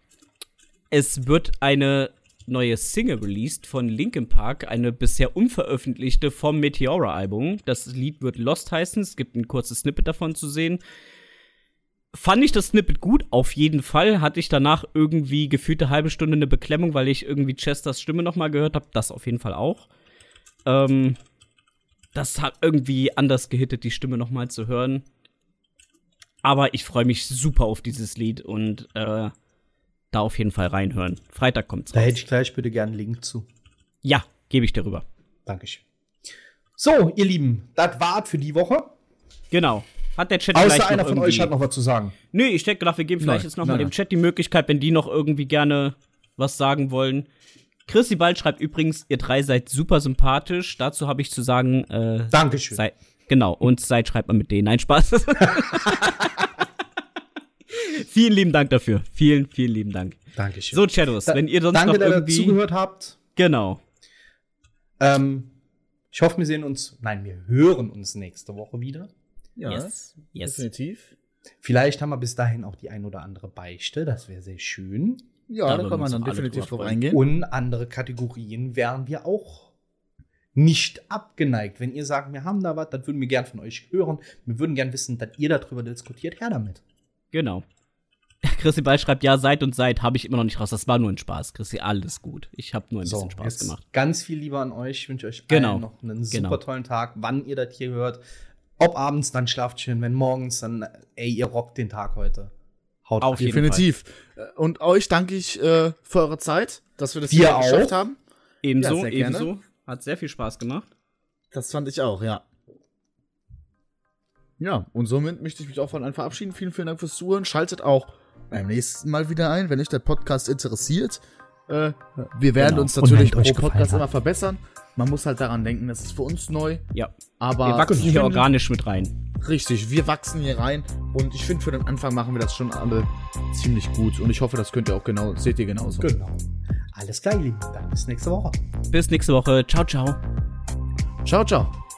Es wird eine neue Single released von Linkin Park, eine bisher unveröffentlichte vom Meteora-Album. Das Lied wird Lost heißen. Es gibt ein kurzes Snippet davon zu sehen. Fand ich das Snippet gut? Auf jeden Fall. Hatte ich danach irgendwie gefühlte halbe Stunde eine Beklemmung, weil ich irgendwie Chesters Stimme noch mal gehört habe. Das auf jeden Fall auch. Ähm, das hat irgendwie anders gehittet, die Stimme noch mal zu hören. Aber ich freue mich super auf dieses Lied und äh, da auf jeden Fall reinhören. Freitag kommt's. Da raus. hätte ich gleich bitte gern einen Link zu. Ja, gebe ich dir rüber. Dankeschön. So, ihr Lieben, das war's für die Woche. Genau. Hat der Chat Außer vielleicht einer von euch hat noch was zu sagen. Nö, ich denke, dafür geben vielleicht jetzt noch nein, mal dem Chat die Möglichkeit, wenn die noch irgendwie gerne was sagen wollen. Chrissy Bald schreibt übrigens, ihr drei seid super sympathisch. Dazu habe ich zu sagen, äh, Dankeschön. Sei, genau, und seid schreibt man mit denen. Nein, Spaß. vielen lieben Dank dafür. Vielen, vielen lieben Dank. Dankeschön. So, Shadows, da, wenn ihr sonst danke, noch irgendwie dass ihr zugehört habt. Genau. Ähm, ich hoffe, wir sehen uns, nein, wir hören uns nächste Woche wieder. Ja, yes. Yes. definitiv. Vielleicht haben wir bis dahin auch die ein oder andere Beichte, das wäre sehr schön. Ja, da, da kann man dann definitiv drauf eingehen. Und andere Kategorien wären wir auch nicht abgeneigt. Wenn ihr sagt, wir haben da was, das würden wir gern von euch hören. Wir würden gern wissen, dass ihr darüber diskutiert. Her damit. Genau. Chrissy Ball schreibt, ja, seit und seit habe ich immer noch nicht raus. Das war nur ein Spaß. Chrissy, alles gut. Ich habe nur ein so, bisschen Spaß gemacht. Ganz viel lieber an euch. Ich wünsche euch genau. allen noch einen super genau. tollen Tag, wann ihr das hier hört. Ob abends, dann schlaft schön. Wenn morgens, dann, ey, ihr rockt den Tag heute. Haut Auf Definitiv. Fall. Und euch danke ich äh, für eure Zeit, dass wir das hier geschafft haben. Ebenso, ja, ebenso. Hat sehr viel Spaß gemacht. Das fand ich auch, ja. Ja, und somit möchte ich mich auch von allen verabschieden. Vielen, vielen Dank fürs Zuhören. Schaltet auch beim nächsten Mal wieder ein, wenn euch der Podcast interessiert. Äh, wir werden genau. uns natürlich pro Podcast immer verbessern. Man muss halt daran denken, das ist für uns neu. Ja. Aber wir wachsen hier organisch mit rein. Richtig, wir wachsen hier rein. Und ich finde, für den Anfang machen wir das schon alle ziemlich gut. Und ich hoffe, das könnt ihr auch genau, seht ihr genauso. Genau. Alles klar, ihr Lieben. Dann bis nächste Woche. Bis nächste Woche. Ciao, ciao. Ciao, ciao.